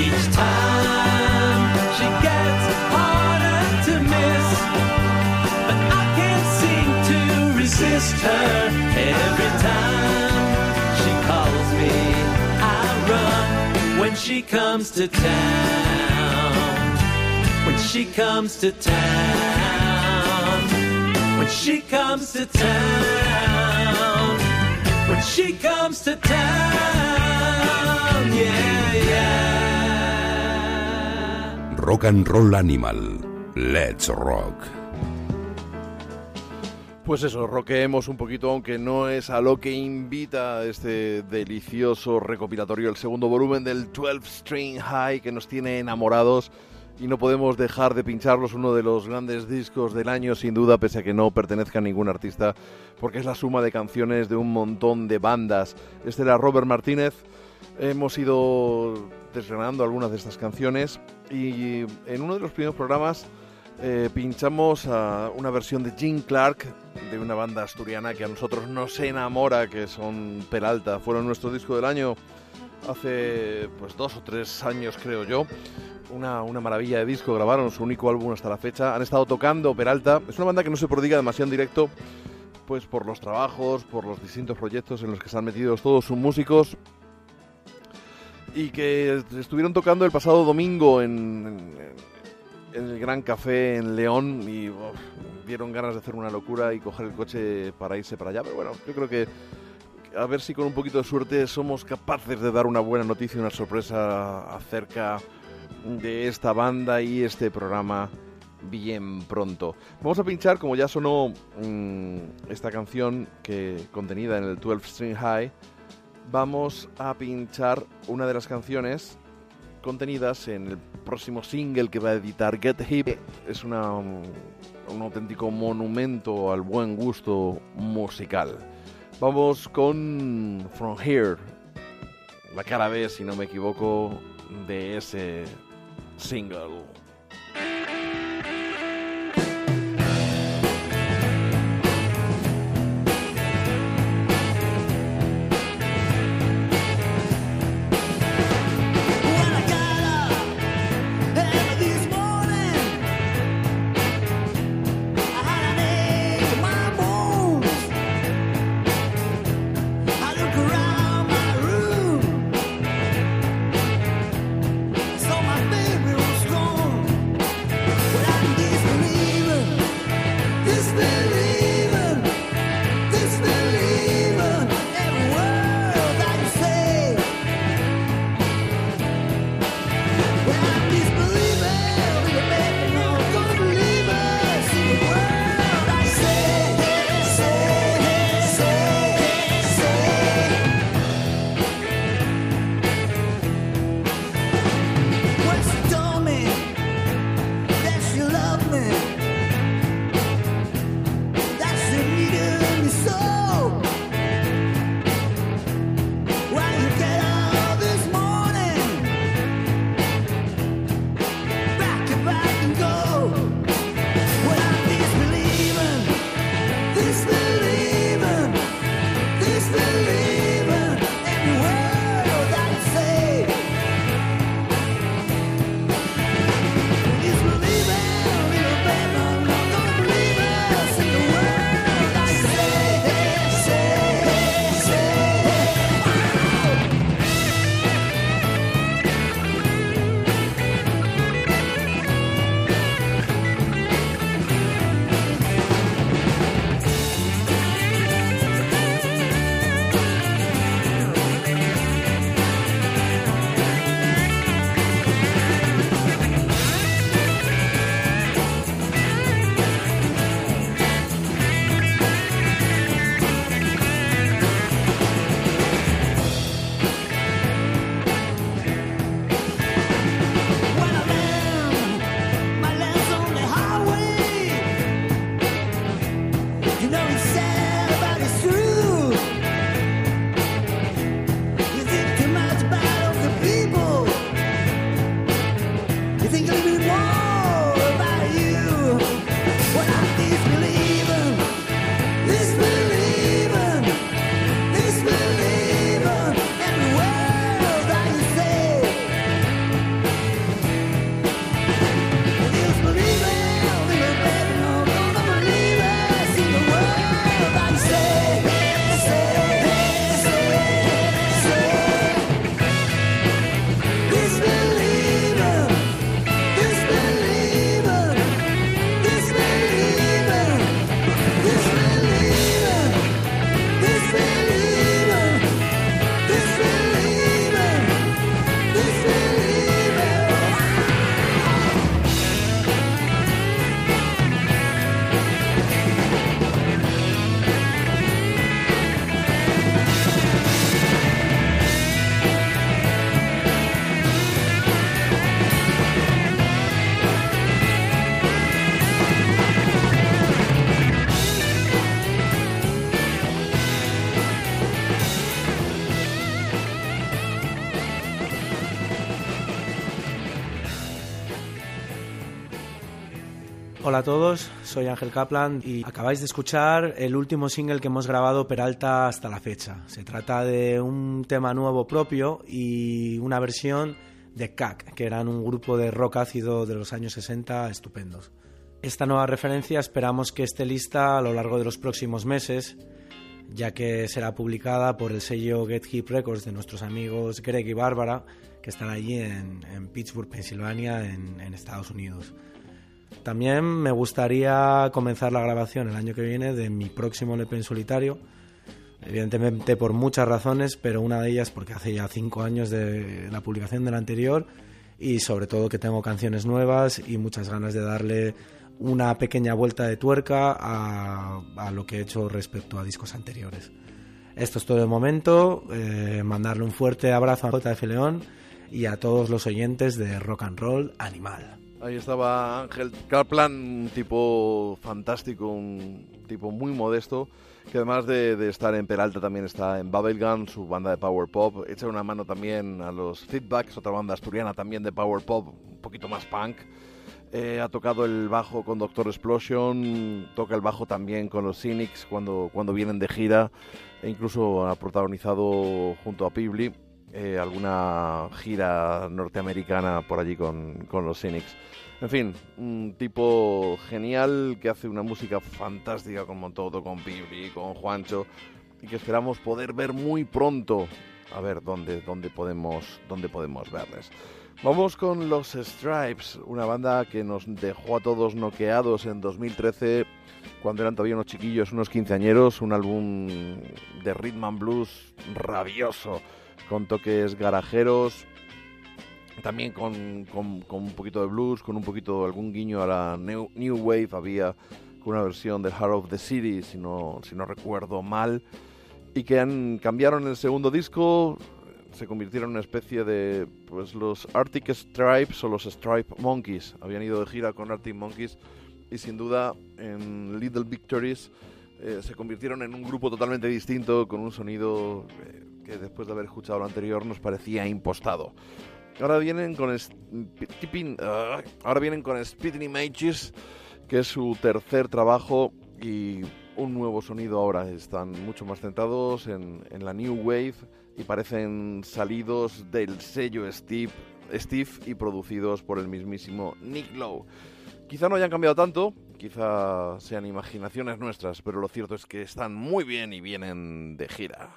Each time she gets harder to miss, but I can't seem to resist her. Every time she calls me, I run when she comes to town. When she comes to town when she comes to town. When she comes to town, yeah, yeah. Rock and Roll Animal. Let's Rock. Pues eso, roqueemos un poquito, aunque no es a lo que invita este delicioso recopilatorio, el segundo volumen del 12 String High, que nos tiene enamorados y no podemos dejar de pincharlos, uno de los grandes discos del año, sin duda, pese a que no pertenezca a ningún artista, porque es la suma de canciones de un montón de bandas. Este era Robert Martínez. Hemos ido desgranando algunas de estas canciones y en uno de los primeros programas eh, pinchamos a una versión de Gene Clark de una banda asturiana que a nosotros nos enamora, que son Peralta. Fueron nuestro disco del año hace pues dos o tres años, creo yo. Una, una maravilla de disco, grabaron su único álbum hasta la fecha. Han estado tocando Peralta. Es una banda que no se prodiga demasiado en directo, pues por los trabajos, por los distintos proyectos en los que se han metido todos sus músicos. Y que estuvieron tocando el pasado domingo en, en- en el Gran Café en León y uf, dieron ganas de hacer una locura y coger el coche para irse para allá. Pero bueno, yo creo que a ver si con un poquito de suerte somos capaces de dar una buena noticia, una sorpresa acerca de esta banda y este programa bien pronto. Vamos a pinchar, como ya sonó mm, esta canción que contenida en el 12 String High, vamos a pinchar una de las canciones contenidas en el próximo single que va a editar Get Hip. Es una, un auténtico monumento al buen gusto musical. Vamos con From Here, la cara B, si no me equivoco, de ese single. Todos, soy Ángel Kaplan y acabáis de escuchar el último single que hemos grabado Peralta hasta la fecha. Se trata de un tema nuevo propio y una versión de CAC, que eran un grupo de rock ácido de los años 60 estupendos. Esta nueva referencia esperamos que esté lista a lo largo de los próximos meses, ya que será publicada por el sello Get Hip Records de nuestros amigos Greg y Bárbara, que están allí en, Pittsburgh, Pensilvania, en, en Estados Unidos. También me gustaría comenzar la grabación el año que viene de mi próximo LP en solitario. Evidentemente por muchas razones, pero una de ellas porque hace ya cinco años de la publicación del anterior y sobre todo que tengo canciones nuevas y muchas ganas de darle una pequeña vuelta de tuerca a, lo que he hecho respecto a discos anteriores. Esto es todo de momento. eh, mandarle un fuerte abrazo a JF León y a todos los oyentes de Rock and Roll Animal. Ahí estaba Ángel Kaplan, un tipo fantástico, un tipo muy modesto, que además de, de estar en Peralta también está en Bubblegum, su banda de Power Pop. Echa una mano también a los Feedbacks, otra banda asturiana también de Power Pop, un poquito más punk. Eh, ha tocado el bajo con Doctor Explosion, toca el bajo también con los Cynics cuando, cuando vienen de gira, e incluso ha protagonizado junto a Pibli eh, alguna gira norteamericana por allí con, con los Cynics. En fin, un tipo genial que hace una música fantástica con Montoto, con Pibli, con Juancho y que esperamos poder ver muy pronto. A ver dónde, dónde, podemos, dónde podemos verles. Vamos con los Stripes, una banda que nos dejó a todos noqueados en 2013 cuando eran todavía unos chiquillos, unos quinceañeros, un álbum de rhythm and blues rabioso, con toques garajeros, también con, con- un poquito de blues, con un poquito, algún guiño a la New, new Wave, había una versión del Heart of the City, si no, si no recuerdo mal, y que han, cambiaron el segundo disco, se convirtieron en una especie de, pues los Arctic Stripes o los Stripe Monkeys, habían ido de gira con Arctic Monkeys, y sin duda en Little Victories eh, se convirtieron en un grupo totalmente distinto, con un sonido eh, después de haber escuchado lo anterior nos parecía impostado. Ahora vienen con tipping- ah, ahora vienen con Speeding Images, que es su tercer trabajo y un nuevo sonido ahora. Están mucho más centrados en, en la New Wave y parecen salidos del sello Steve, Steve y producidos por el mismísimo Nick Lowe. Quizá no hayan cambiado tanto, quizá sean imaginaciones nuestras, pero lo cierto es que están muy bien y vienen de gira.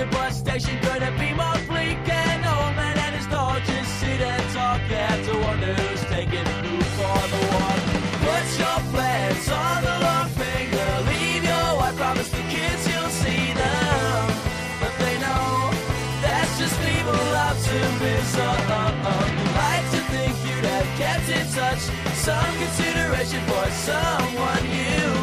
The bus station gonna be more bleak. An old man and his dog just sit and talk. Have to wonder who's taking who for the walk. Put your plans on the long finger. Leave your wife, promise the kids you'll see them. But they know that's just people optimism. Like to think you'd have kept in touch. Some consideration for someone you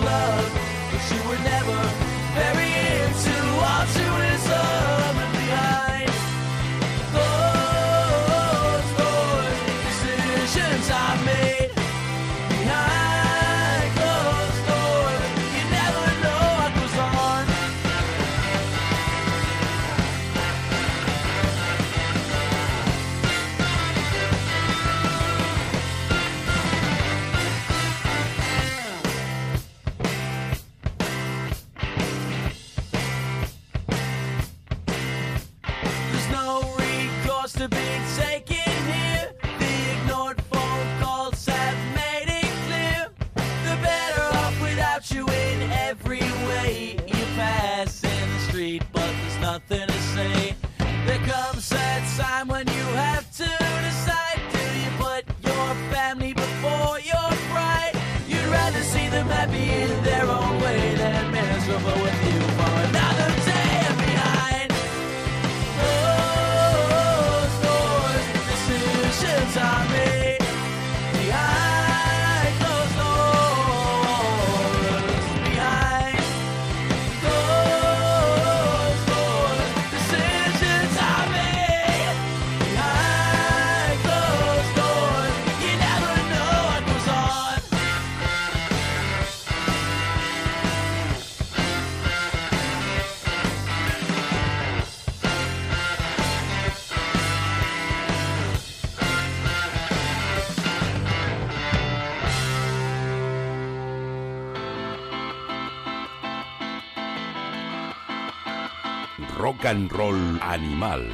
Rock and Roll Animal.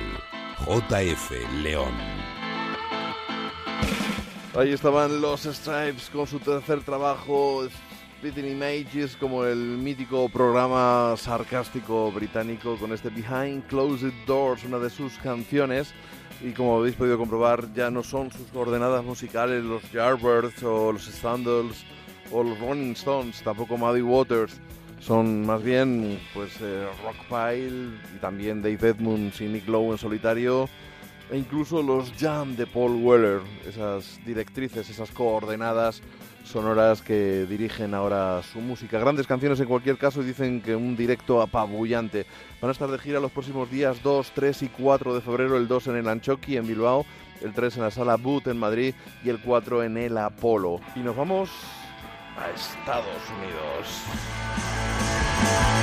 JF León. Ahí estaban los Stripes con su tercer trabajo, Spitting Images, como el mítico programa sarcástico británico con este Behind Closed Doors, una de sus canciones. Y como habéis podido comprobar, ya no son sus coordenadas musicales los Yardbirds o los Standards o los Rolling Stones, tampoco Muddy Waters. Son más bien pues eh, Rockpile y también Dave Edmunds y Nick Lowe en solitario e incluso los Jam de Paul Weller, esas directrices, esas coordenadas sonoras que dirigen ahora su música. Grandes canciones en cualquier caso y dicen que un directo apabullante. Van a estar de gira los próximos días 2, 3 y 4 de febrero, el 2 en el Anchoqui en Bilbao, el 3 en la Sala Boot en Madrid y el 4 en el Apolo. Y nos vamos a Estados Unidos. We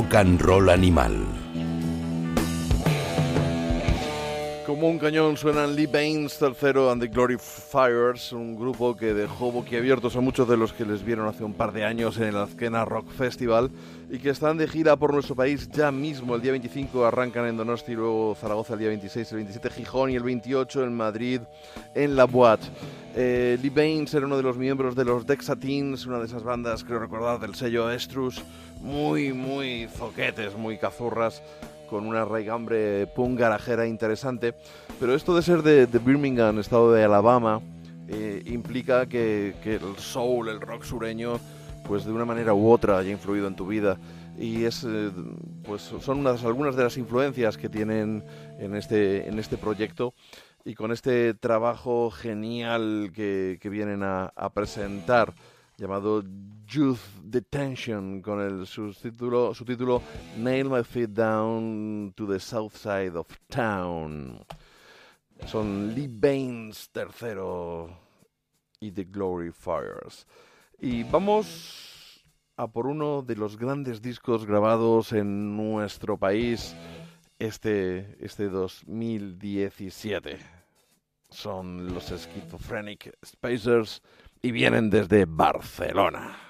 Rock and Roll Animal. Como un cañón suenan Lee Baines tercero and the Glory Fires, un grupo que dejó boquiabiertos a muchos de los que les vieron hace un par de años en el Azkena Rock Festival y que están de gira por nuestro país ya mismo. El día 25 arrancan en Donosti, luego Zaragoza el día 26, el 27 Gijón y el 28 en Madrid en La Boate. Eh, Lee Baines era uno de los miembros de los Dexatins, una de esas bandas, creo recordar, del sello Estrus, muy, muy zoquetes, muy cazurras con una raigambre punk garajera interesante. Pero esto de ser de, Birmingham, estado de Alabama, eh, implica que, el soul, el rock sureño, pues de una manera u otra haya influido en tu vida. Y es, eh, pues son unas, algunas de las influencias que tienen en este, en este proyecto y con este trabajo genial que, vienen a presentar llamado Youth Detention con el subtítulo, subtítulo Nail My Feet Down to the South Side of Town. Son Lee Baines tercero y The Glory Fires. Y vamos a por uno de los grandes discos grabados en nuestro país este, este 2017. Son los Schizophrenic Spacers y vienen desde Barcelona.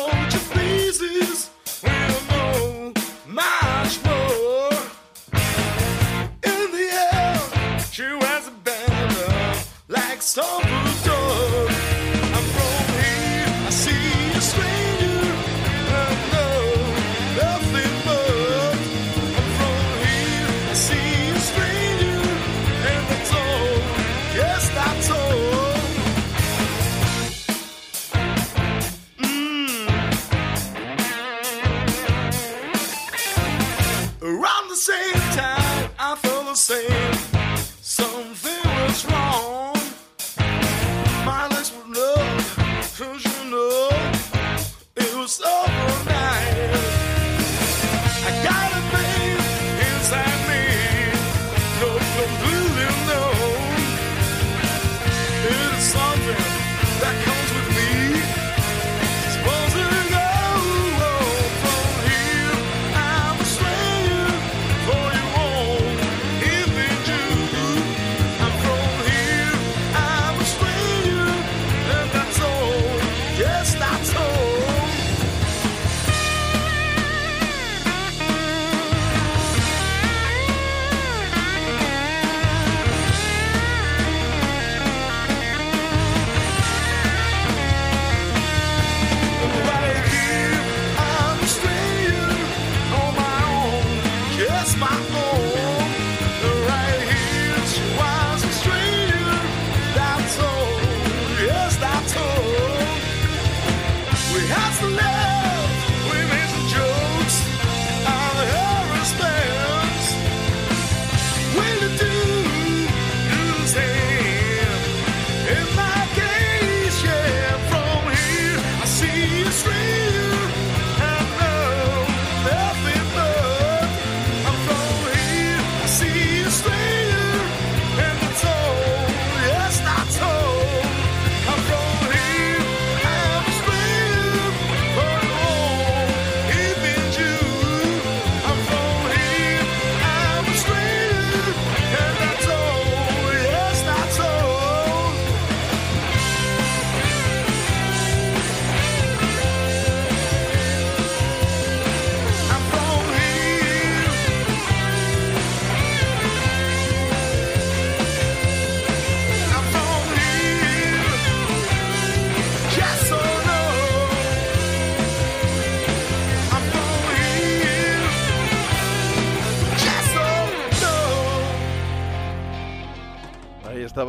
like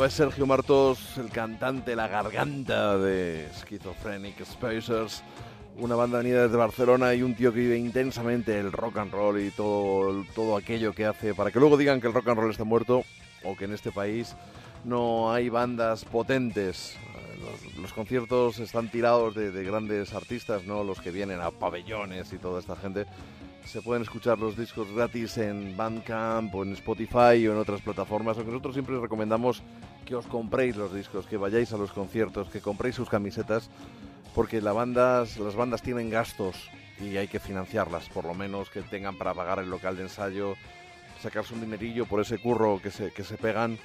estaba Sergio Martos, el cantante, la garganta de Schizophrenic Spacers, una banda venida desde Barcelona y un tío que vive intensamente el rock and roll y todo, todo aquello que hace para que luego digan que el rock and roll está muerto o que en este país no hay bandas potentes. Los, los conciertos están tirados de, de grandes artistas, ¿no? Los que vienen a pabellones y toda esta gente. Se pueden escuchar los discos gratis en Bandcamp o en Spotify o en otras plataformas. Aunque nosotros siempre recomendamos que os compréis los discos, que vayáis a los conciertos, que compréis sus camisetas, porque bandas, las bandas tienen gastos y hay que financiarlas, por lo menos que tengan para pagar el local de ensayo, sacarse un dinerillo por ese curro que se, que se pegan.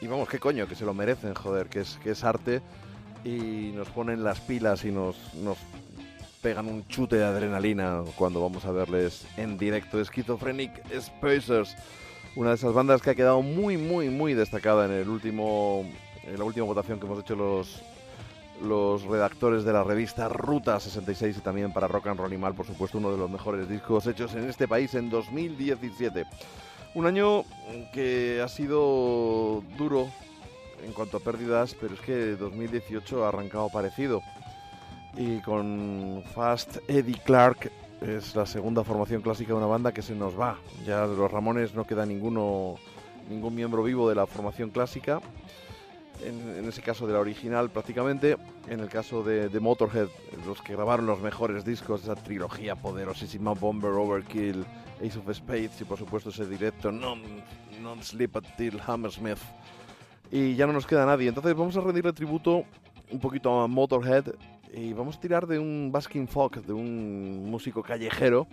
Y vamos, qué coño, que se lo merecen, joder, que es, que es arte y nos ponen las pilas y nos pegan un chute de adrenalina cuando vamos a verles en directo. Schizophrenic Spacers, una de esas bandas que ha quedado muy, muy, muy destacada en el último, en la última votación que hemos hecho los los redactores de la revista Ruta 66 y también para Rock and Roll Animal, por supuesto, uno de los mejores discos hechos en este país en 2017. Un año que ha sido duro en cuanto a pérdidas, pero es que 2018 ha arrancado parecido. Y con Fast Eddie Clark es la segunda formación clásica de una banda que se nos va. Ya de los Ramones no queda ninguno, ningún miembro vivo de la formación clásica. En, en ese caso de la original prácticamente. En el caso de, de Motorhead, los que grabaron los mejores discos, esa trilogía poderosísima, Bomber, Overkill, Ace of Spades y por supuesto ese directo Non, non Sleep Until Hammersmith. Y ya no nos queda nadie. Entonces vamos a rendirle tributo un poquito a Motorhead y vamos a tirar de un basking folk, de un músico callejero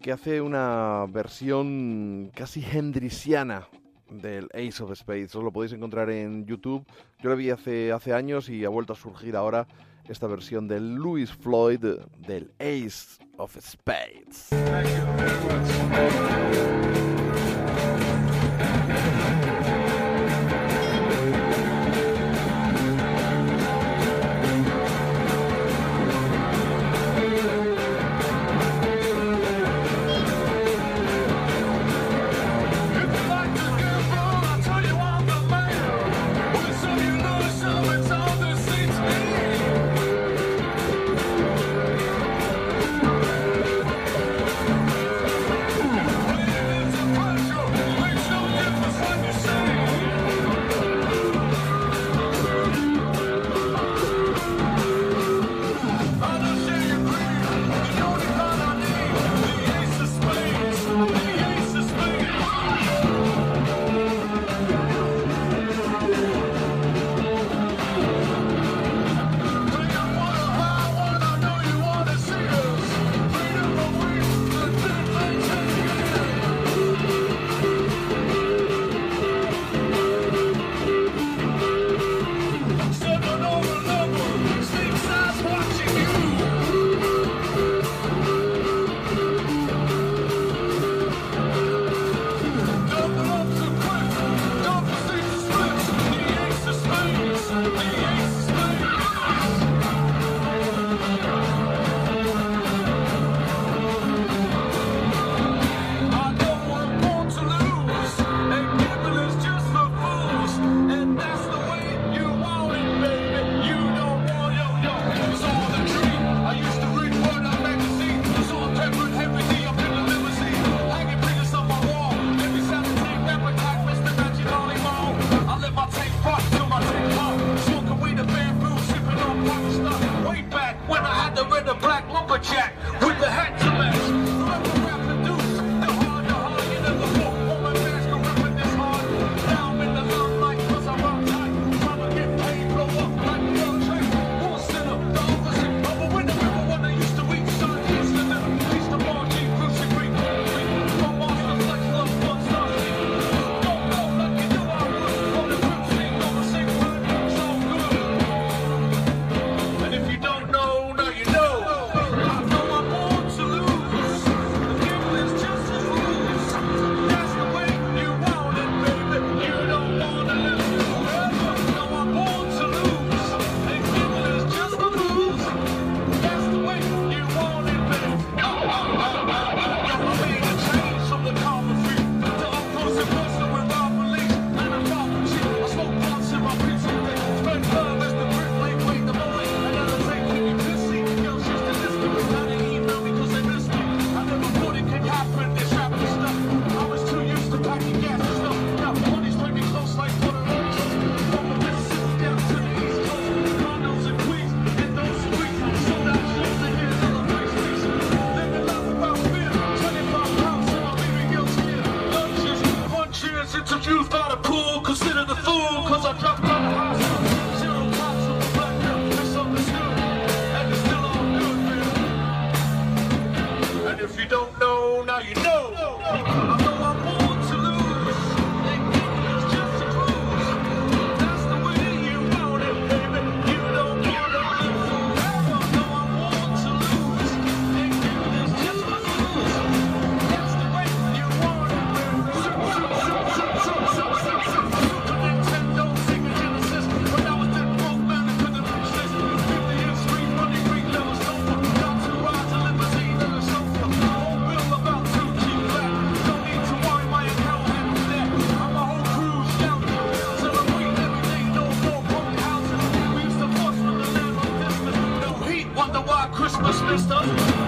que hace una versión casi hendriciana del Ace of Spades. Os lo podéis encontrar en YouTube. Yo lo vi hace, hace años y ha vuelto a surgir ahora esta versión de Louis Floyd del Ace of Spades. Stop.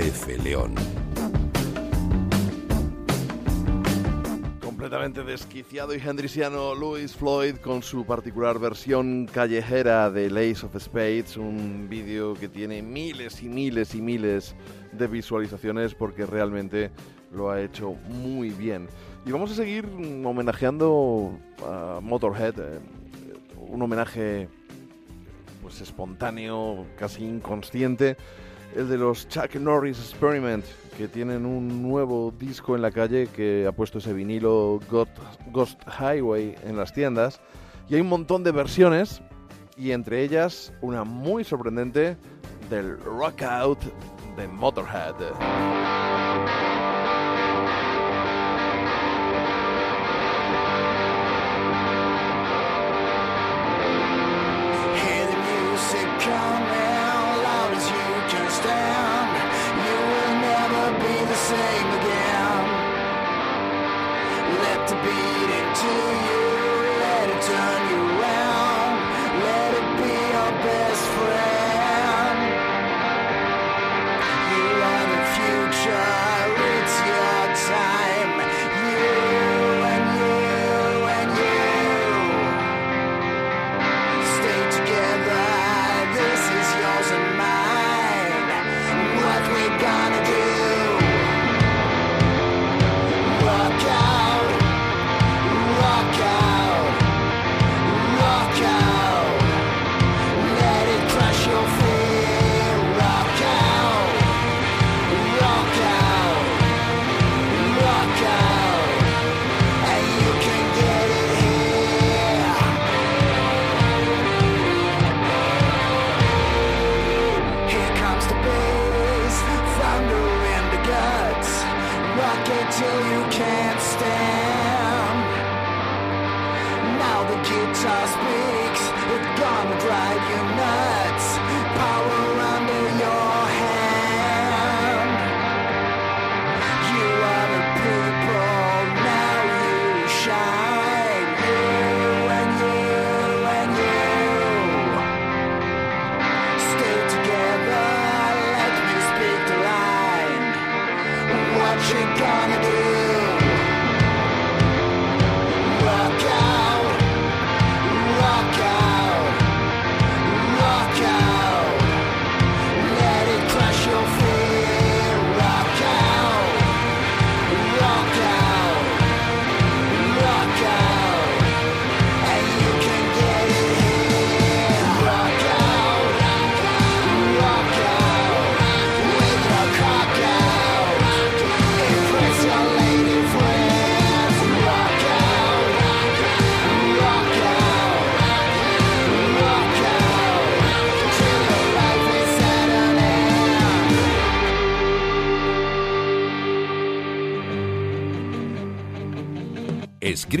AF León. Completamente desquiciado y hendriciano, Louis Floyd con su particular versión callejera de Lace of Spades, un vídeo que tiene miles y miles y miles de visualizaciones porque realmente lo ha hecho muy bien. Y vamos a seguir homenajeando a Motorhead, eh, un homenaje pues espontáneo, casi inconsciente el de los Chuck Norris Experiment, que tienen un nuevo disco en la calle que ha puesto ese vinilo Ghost Highway en las tiendas. Y hay un montón de versiones, y entre ellas una muy sorprendente del Rock Out de Motorhead.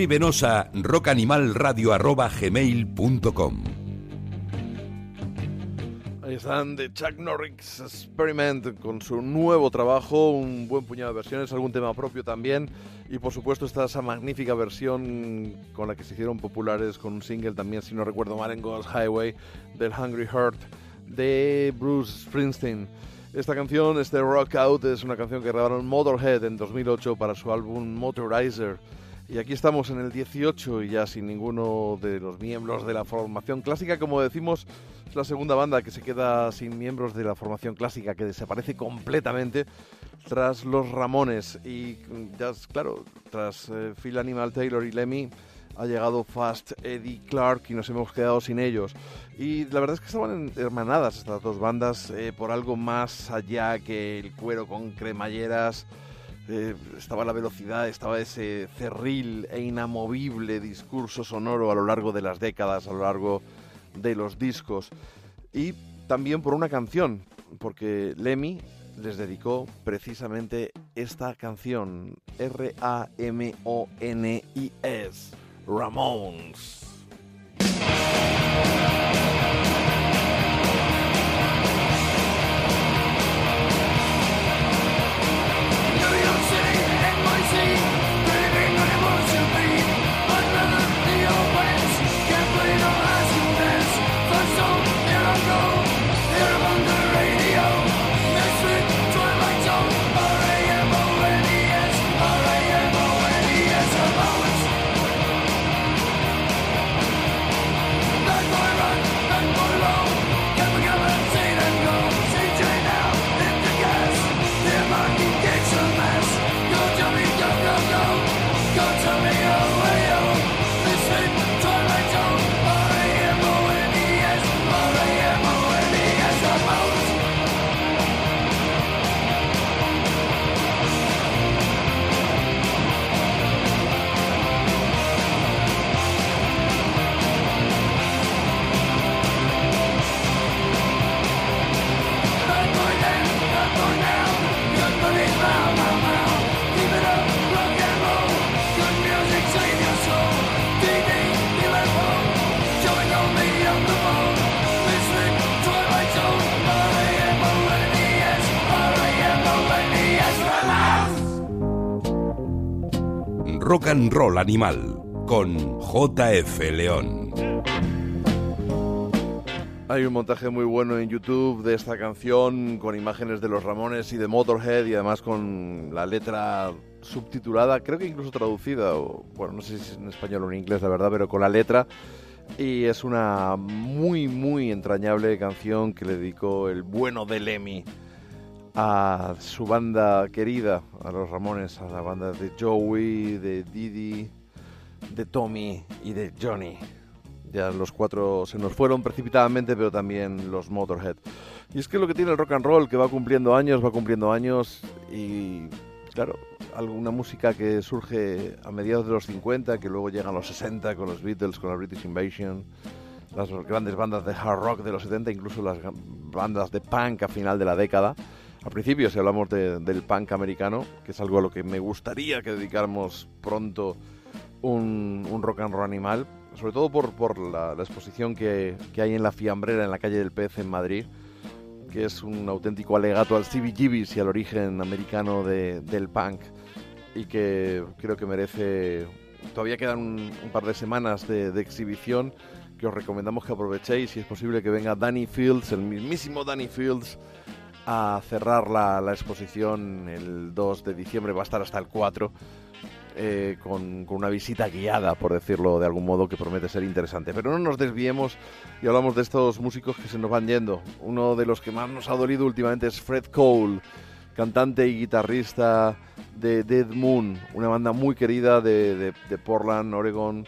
Escríbenos a rockanimalradio.gmail.com Ahí están de Chuck Norris Experiment con su nuevo trabajo, un buen puñado de versiones, algún tema propio también. Y por supuesto está esa magnífica versión con la que se hicieron populares con un single también, si no recuerdo mal, en Ghost Highway del Hungry Heart de Bruce Springsteen. Esta canción, este Rock Out, es una canción que grabaron Motorhead en 2008 para su álbum Motorizer. Y aquí estamos en el 18 y ya sin ninguno de los miembros de la formación clásica. Como decimos, es la segunda banda que se queda sin miembros de la formación clásica, que desaparece completamente tras los Ramones. Y mm, ya, claro, tras eh, Phil Animal Taylor y Lemmy ha llegado Fast Eddie Clark y nos hemos quedado sin ellos. Y la verdad es que estaban hermanadas estas dos bandas eh, por algo más allá que el cuero con cremalleras. Eh, estaba la velocidad, estaba ese cerril e inamovible discurso sonoro a lo largo de las décadas, a lo largo de los discos. Y también por una canción, porque Lemmy les dedicó precisamente esta canción, R-A-M-O-N-I-S, Ramones. Roll Animal con JF León. Hay un montaje muy bueno en YouTube de esta canción con imágenes de los Ramones y de Motorhead y además con la letra subtitulada, creo que incluso traducida, o bueno, no sé si es en español o en inglés, la verdad, pero con la letra. Y es una muy, muy entrañable canción que le dedicó el bueno de Lemmy a su banda querida, a los Ramones, a la banda de Joey, de Didi, de Tommy y de Johnny. Ya los cuatro se nos fueron precipitadamente, pero también los Motorhead. Y es que lo que tiene el rock and roll, que va cumpliendo años, va cumpliendo años, y claro, alguna música que surge a mediados de los 50, que luego llega a los 60 con los Beatles, con la British Invasion, las grandes bandas de hard rock de los 70, incluso las bandas de punk a final de la década. Al principio, si hablamos de- del punk americano, que es algo a lo que me gustaría que dedicáramos pronto un, un rock and roll animal, sobre todo por, por la, exposición que, que hay en la Fiambrera, en la calle del Pez, en Madrid, que es un auténtico alegato al CBGBs y al origen americano de- del punk, y que creo que merece... Todavía quedan un, un par de semanas de, de exhibición que os recomendamos que aprovechéis, si es posible que venga Danny Fields, el mismísimo Danny Fields, a cerrar la, la exposición el 2 de diciembre, va a estar hasta el 4, eh, con, con una visita guiada, por decirlo de algún modo, que promete ser interesante. Pero no nos desviemos y hablamos de estos músicos que se nos van yendo. Uno de los que más nos ha dolido últimamente es Fred Cole, cantante y guitarrista de Dead Moon, una banda muy querida de, de- de Portland, Oregon,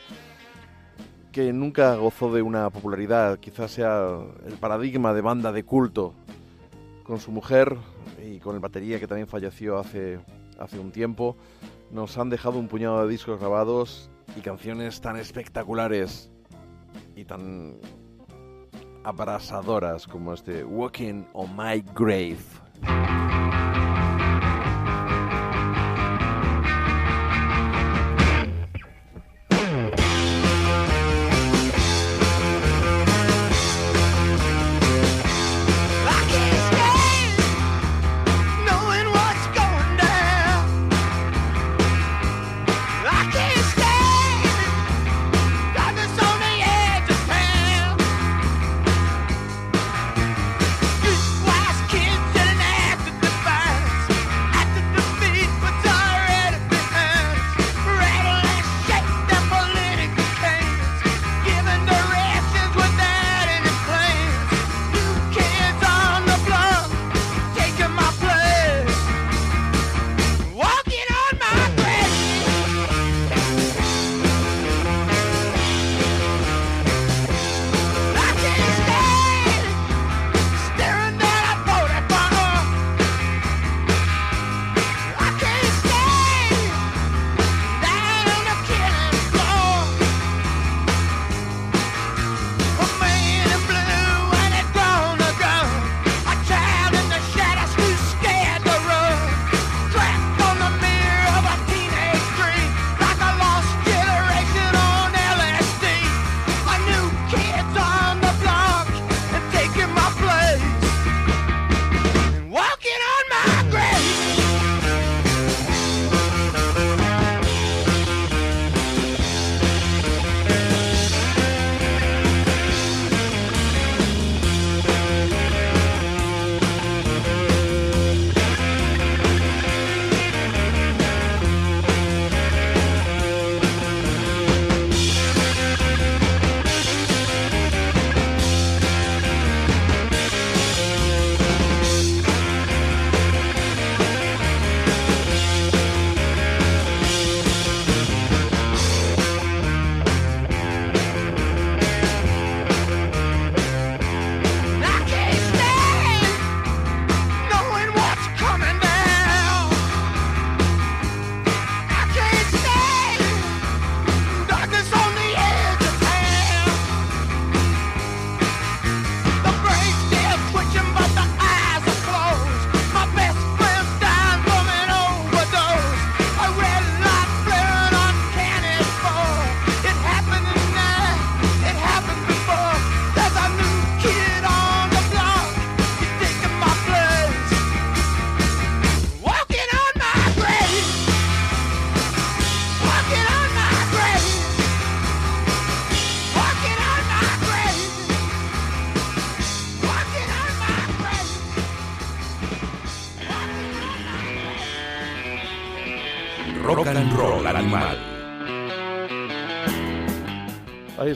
que nunca gozó de una popularidad, quizás sea el paradigma de banda de culto, con su mujer y con el batería que también falleció hace, hace un tiempo, nos han dejado un puñado de discos grabados y canciones tan espectaculares y tan abrasadoras como este Walking on My Grave.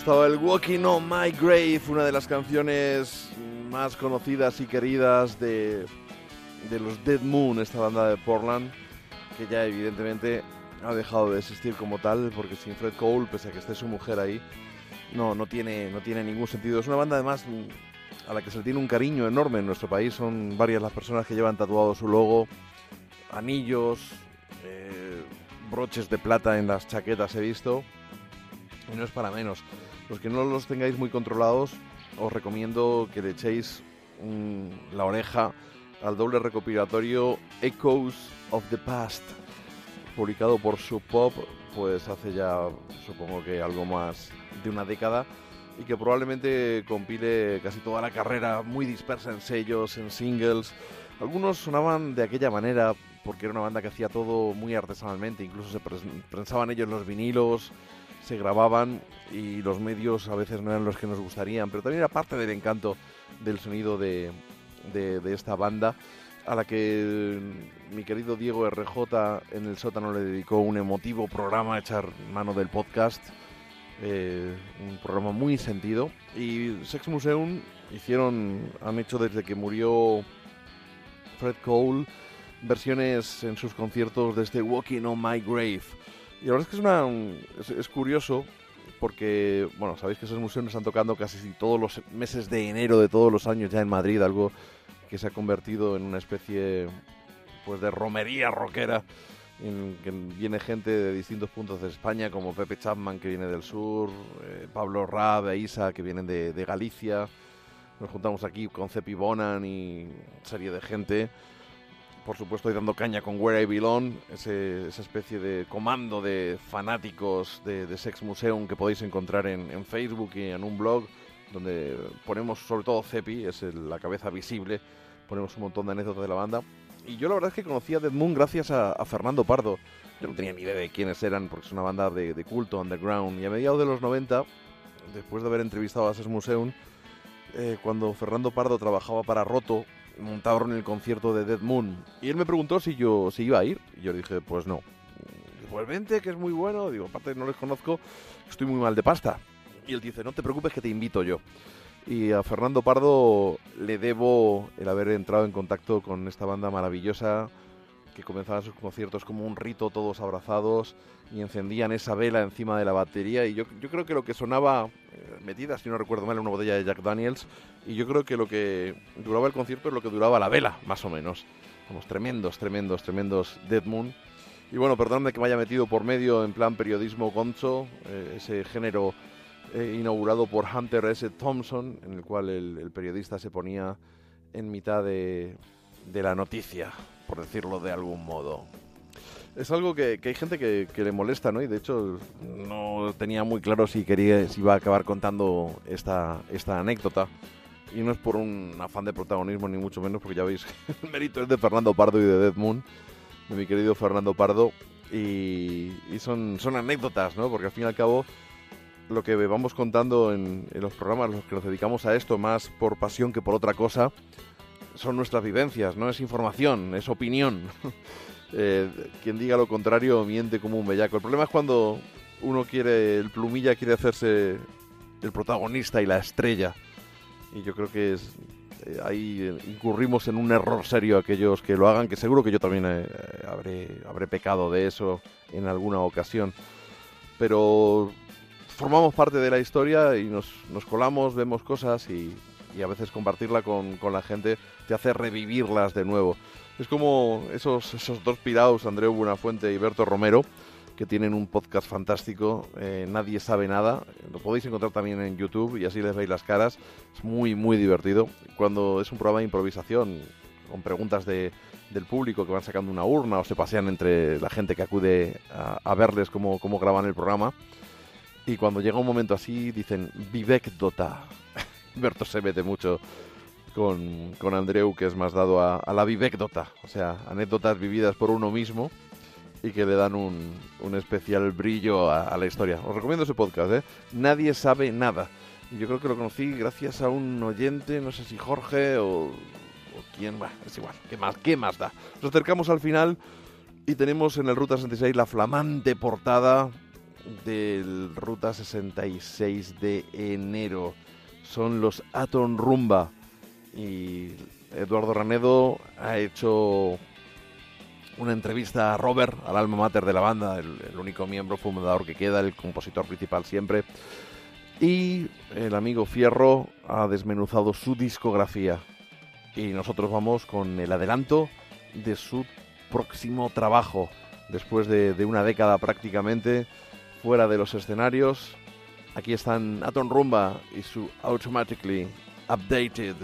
Estaba el Walking on My Grave, una de las canciones más conocidas y queridas de, de los Dead Moon, esta banda de Portland, que ya evidentemente ha dejado de existir como tal, porque sin Fred Cole, pese a que esté su mujer ahí, no, no, tiene, no tiene ningún sentido. Es una banda además a la que se le tiene un cariño enorme en nuestro país, son varias las personas que llevan tatuado su logo, anillos, eh, broches de plata en las chaquetas he visto. Y no es para menos. Los que no los tengáis muy controlados, os recomiendo que le echéis la oreja al doble recopilatorio Echoes of the Past, publicado por Sub Pop, pues hace ya, supongo que algo más de una década y que probablemente compile casi toda la carrera muy dispersa en sellos, en singles. Algunos sonaban de aquella manera porque era una banda que hacía todo muy artesanalmente, incluso se prensaban ellos los vinilos, se grababan y los medios a veces no eran los que nos gustarían, pero también era parte del encanto del sonido de, de- de esta banda a la que mi querido Diego RJ en el sótano le dedicó un emotivo programa a echar mano del podcast, eh, un programa muy sentido. Y Sex Museum hicieron, han hecho desde que murió Fred Cole versiones en sus conciertos de este Walking on My Grave. Y la verdad es que es, una, es, es curioso porque, bueno, sabéis que esos museos están tocando casi todos los meses de enero de todos los años ya en Madrid, algo que se ha convertido en una especie pues de romería rockera en que viene gente de distintos puntos de España como Pepe Chapman que viene del sur, eh, Pablo Rab e Isa que vienen de, de Galicia. Nos juntamos aquí con Cepi Bonan y serie de gente. Por supuesto, y dando caña con Where I Belong, esa especie de comando de fanáticos de, Sex Museum que podéis encontrar en, Facebook y en un blog donde ponemos sobre todo Cepi, es la cabeza visible, ponemos un montón de anécdotas de la banda. Y yo la verdad es que conocí a Dead Moon gracias a, Fernando Pardo. Yo no tenía ni idea de quiénes eran porque es una banda de, de culto, underground. Y a mediados de los 90, después de haber entrevistado a Sex Museum, eh, cuando Fernando Pardo trabajaba para Roto, montaron el concierto de Dead Moon. Y él me preguntó si yo si iba a ir. Y yo le dije, pues no. Digo, vente, que es muy bueno. Digo, aparte no les conozco, estoy muy mal de pasta. Y él dice, no te preocupes que te invito yo. Y a Fernando Pardo le debo el haber entrado en contacto con esta banda maravillosa que comenzaba sus conciertos como un rito, todos abrazados, y encendían esa vela encima de la batería. Y yo, yo creo que lo que sonaba, eh, metida, si no recuerdo mal, en una botella de Jack Daniels, y yo creo que lo que duraba el concierto es lo que duraba la vela, más o menos. Vamos, tremendos, tremendos, tremendos Dead Moon. Y bueno, perdóname que me haya metido por medio en plan periodismo gonzo, eh, ese género eh, inaugurado por Hunter S. Thompson, en el cual el, el periodista se ponía en mitad de, de la noticia, por decirlo de algún modo. Es algo que, que hay gente que, que le molesta, ¿no? Y de hecho no tenía muy claro si quería, si iba a acabar contando esta, esta anécdota. Y no es por un afán de protagonismo, ni mucho menos, porque ya veis, el mérito es de Fernando Pardo y de Dead Moon, de mi querido Fernando Pardo. Y, y son, son anécdotas, ¿no? Porque al fin y al cabo, lo que vamos contando en, en los programas, los que nos dedicamos a esto más por pasión que por otra cosa, son nuestras vivencias, no es información, es opinión. Eh, quien diga lo contrario miente como un bellaco. El problema es cuando uno quiere, el plumilla quiere hacerse el protagonista y la estrella. Y yo creo que eh, ahí eh, incurrimos en un error serio aquellos que lo hagan, que seguro que yo también habré, habré pecado de eso en alguna ocasión. Pero formamos parte de la historia y nos, nos colamos, vemos cosas y, y a veces compartirla con, con la gente te hace revivirlas de nuevo. Es como esos, esos dos pirados, Andreu Buenafuente y Berto Romero, que tienen un podcast fantástico, eh, Nadie sabe nada. Lo podéis encontrar también en YouTube y así les veis las caras. Es muy, muy divertido. Cuando es un programa de improvisación, con preguntas de, del público que van sacando una urna o se pasean entre la gente que acude a, a verles cómo, cómo graban el programa. Y cuando llega un momento así, dicen Vivekdota. Berto se mete mucho con, con Andreu, que es más dado a, la vivecdota, o sea, anécdotas vividas por uno mismo y que le dan un, un especial brillo a, la historia. Os recomiendo ese podcast, ¿eh? Nadie sabe nada. Yo creo que lo conocí gracias a un oyente, no sé si Jorge o, quién, es igual, ¿qué más, ¿qué más da? Nos acercamos al final y tenemos en el Ruta 66 la flamante portada del Ruta 66 de enero. Son los Atom Rumba y Eduardo Ranedo ha hecho una entrevista a Robert, al alma mater de la banda, el, único miembro fundador que queda, el compositor principal siempre. Y el amigo Fierro ha desmenuzado su discografía. Y nosotros vamos con el adelanto de su próximo trabajo. Después de, de una década prácticamente fuera de los escenarios, aquí están Atom Rumba y su Automatically Updated.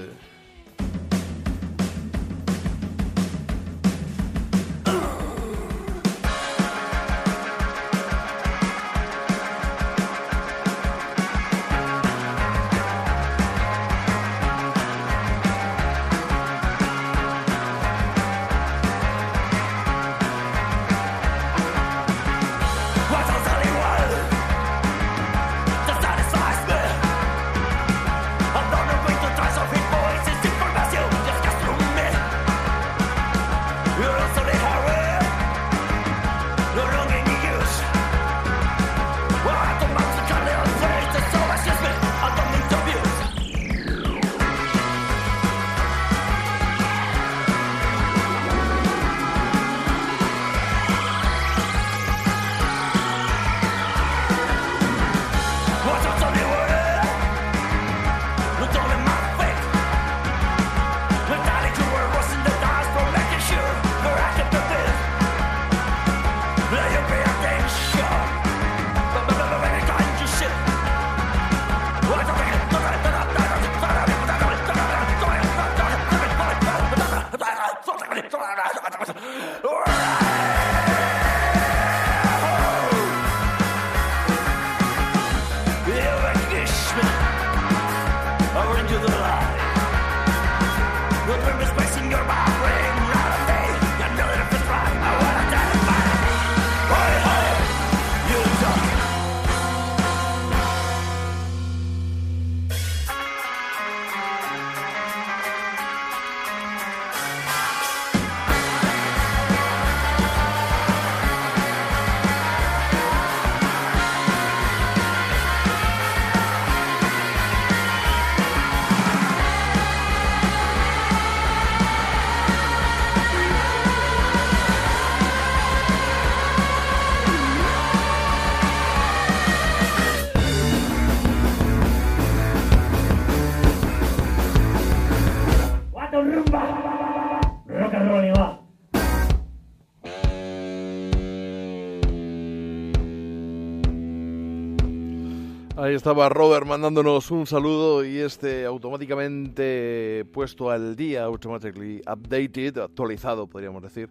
Ahí estaba Robert mandándonos un saludo y este automáticamente puesto al día, automatically updated, actualizado podríamos decir,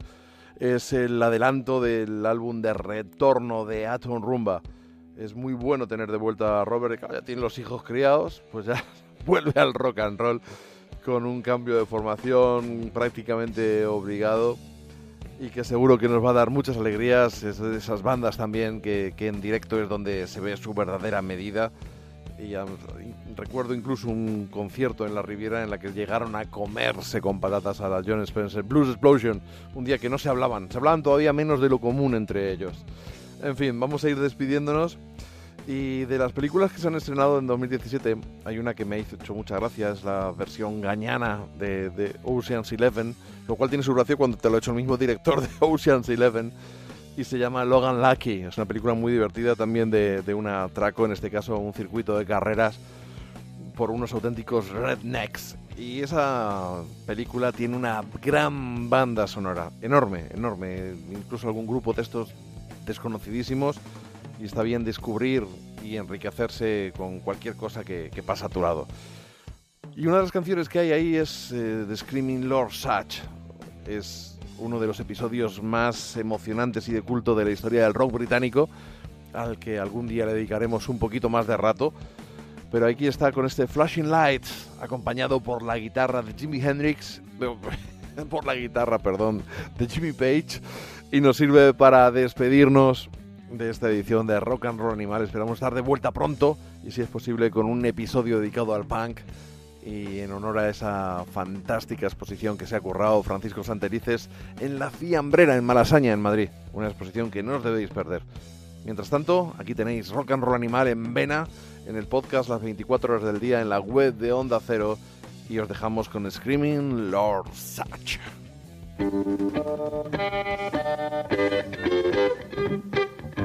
es el adelanto del álbum de retorno de Atom Rumba. Es muy bueno tener de vuelta a Robert, que ya tiene los hijos criados, pues ya vuelve al rock and roll con un cambio de formación prácticamente obligado y que seguro que nos va a dar muchas alegrías. Es de esas bandas también que, que en directo es donde se ve su verdadera medida. Y recuerdo incluso un concierto en la Riviera en la que llegaron a comerse con patatas a la John Spencer Blues Explosion, un día que no se hablaban, se hablaban todavía menos de lo común entre ellos. En fin, vamos a ir despidiéndonos. Y de las películas que se han estrenado en 2017, hay una que me ha hecho mucha gracia, es la versión gañana de, de Ocean's Eleven, lo cual tiene su gracia cuando te lo ha hecho el mismo director de Ocean's Eleven, y se llama Logan Lucky. Es una película muy divertida también de, de un atraco, en este caso un circuito de carreras por unos auténticos rednecks. Y esa película tiene una gran banda sonora, enorme, enorme, incluso algún grupo de estos desconocidísimos y está bien descubrir y enriquecerse con cualquier cosa que, pasa a tu lado. Y una de las canciones que hay ahí es eh, The Screaming Lord Satch. Es uno de los episodios más emocionantes y de culto de la historia del rock británico, al que algún día le dedicaremos un poquito más de rato. Pero aquí está con este Flashing Lights, acompañado por la guitarra de Jimi Hendrix, por la guitarra, perdón, de Jimmy Page, y nos sirve para despedirnos de esta edición de Rock and Roll Animal. Esperamos estar de vuelta pronto y si es posible con un episodio dedicado al punk y en honor a esa fantástica exposición que se ha currado Francisco Santerices en la Fiambrera en Malasaña, en Madrid. Una exposición que no os debéis perder. Mientras tanto, aquí tenéis Rock and Roll Animal en Vena, en el podcast las 24 horas del día, en la web de Onda Cero y os dejamos con Screaming Lord Satch.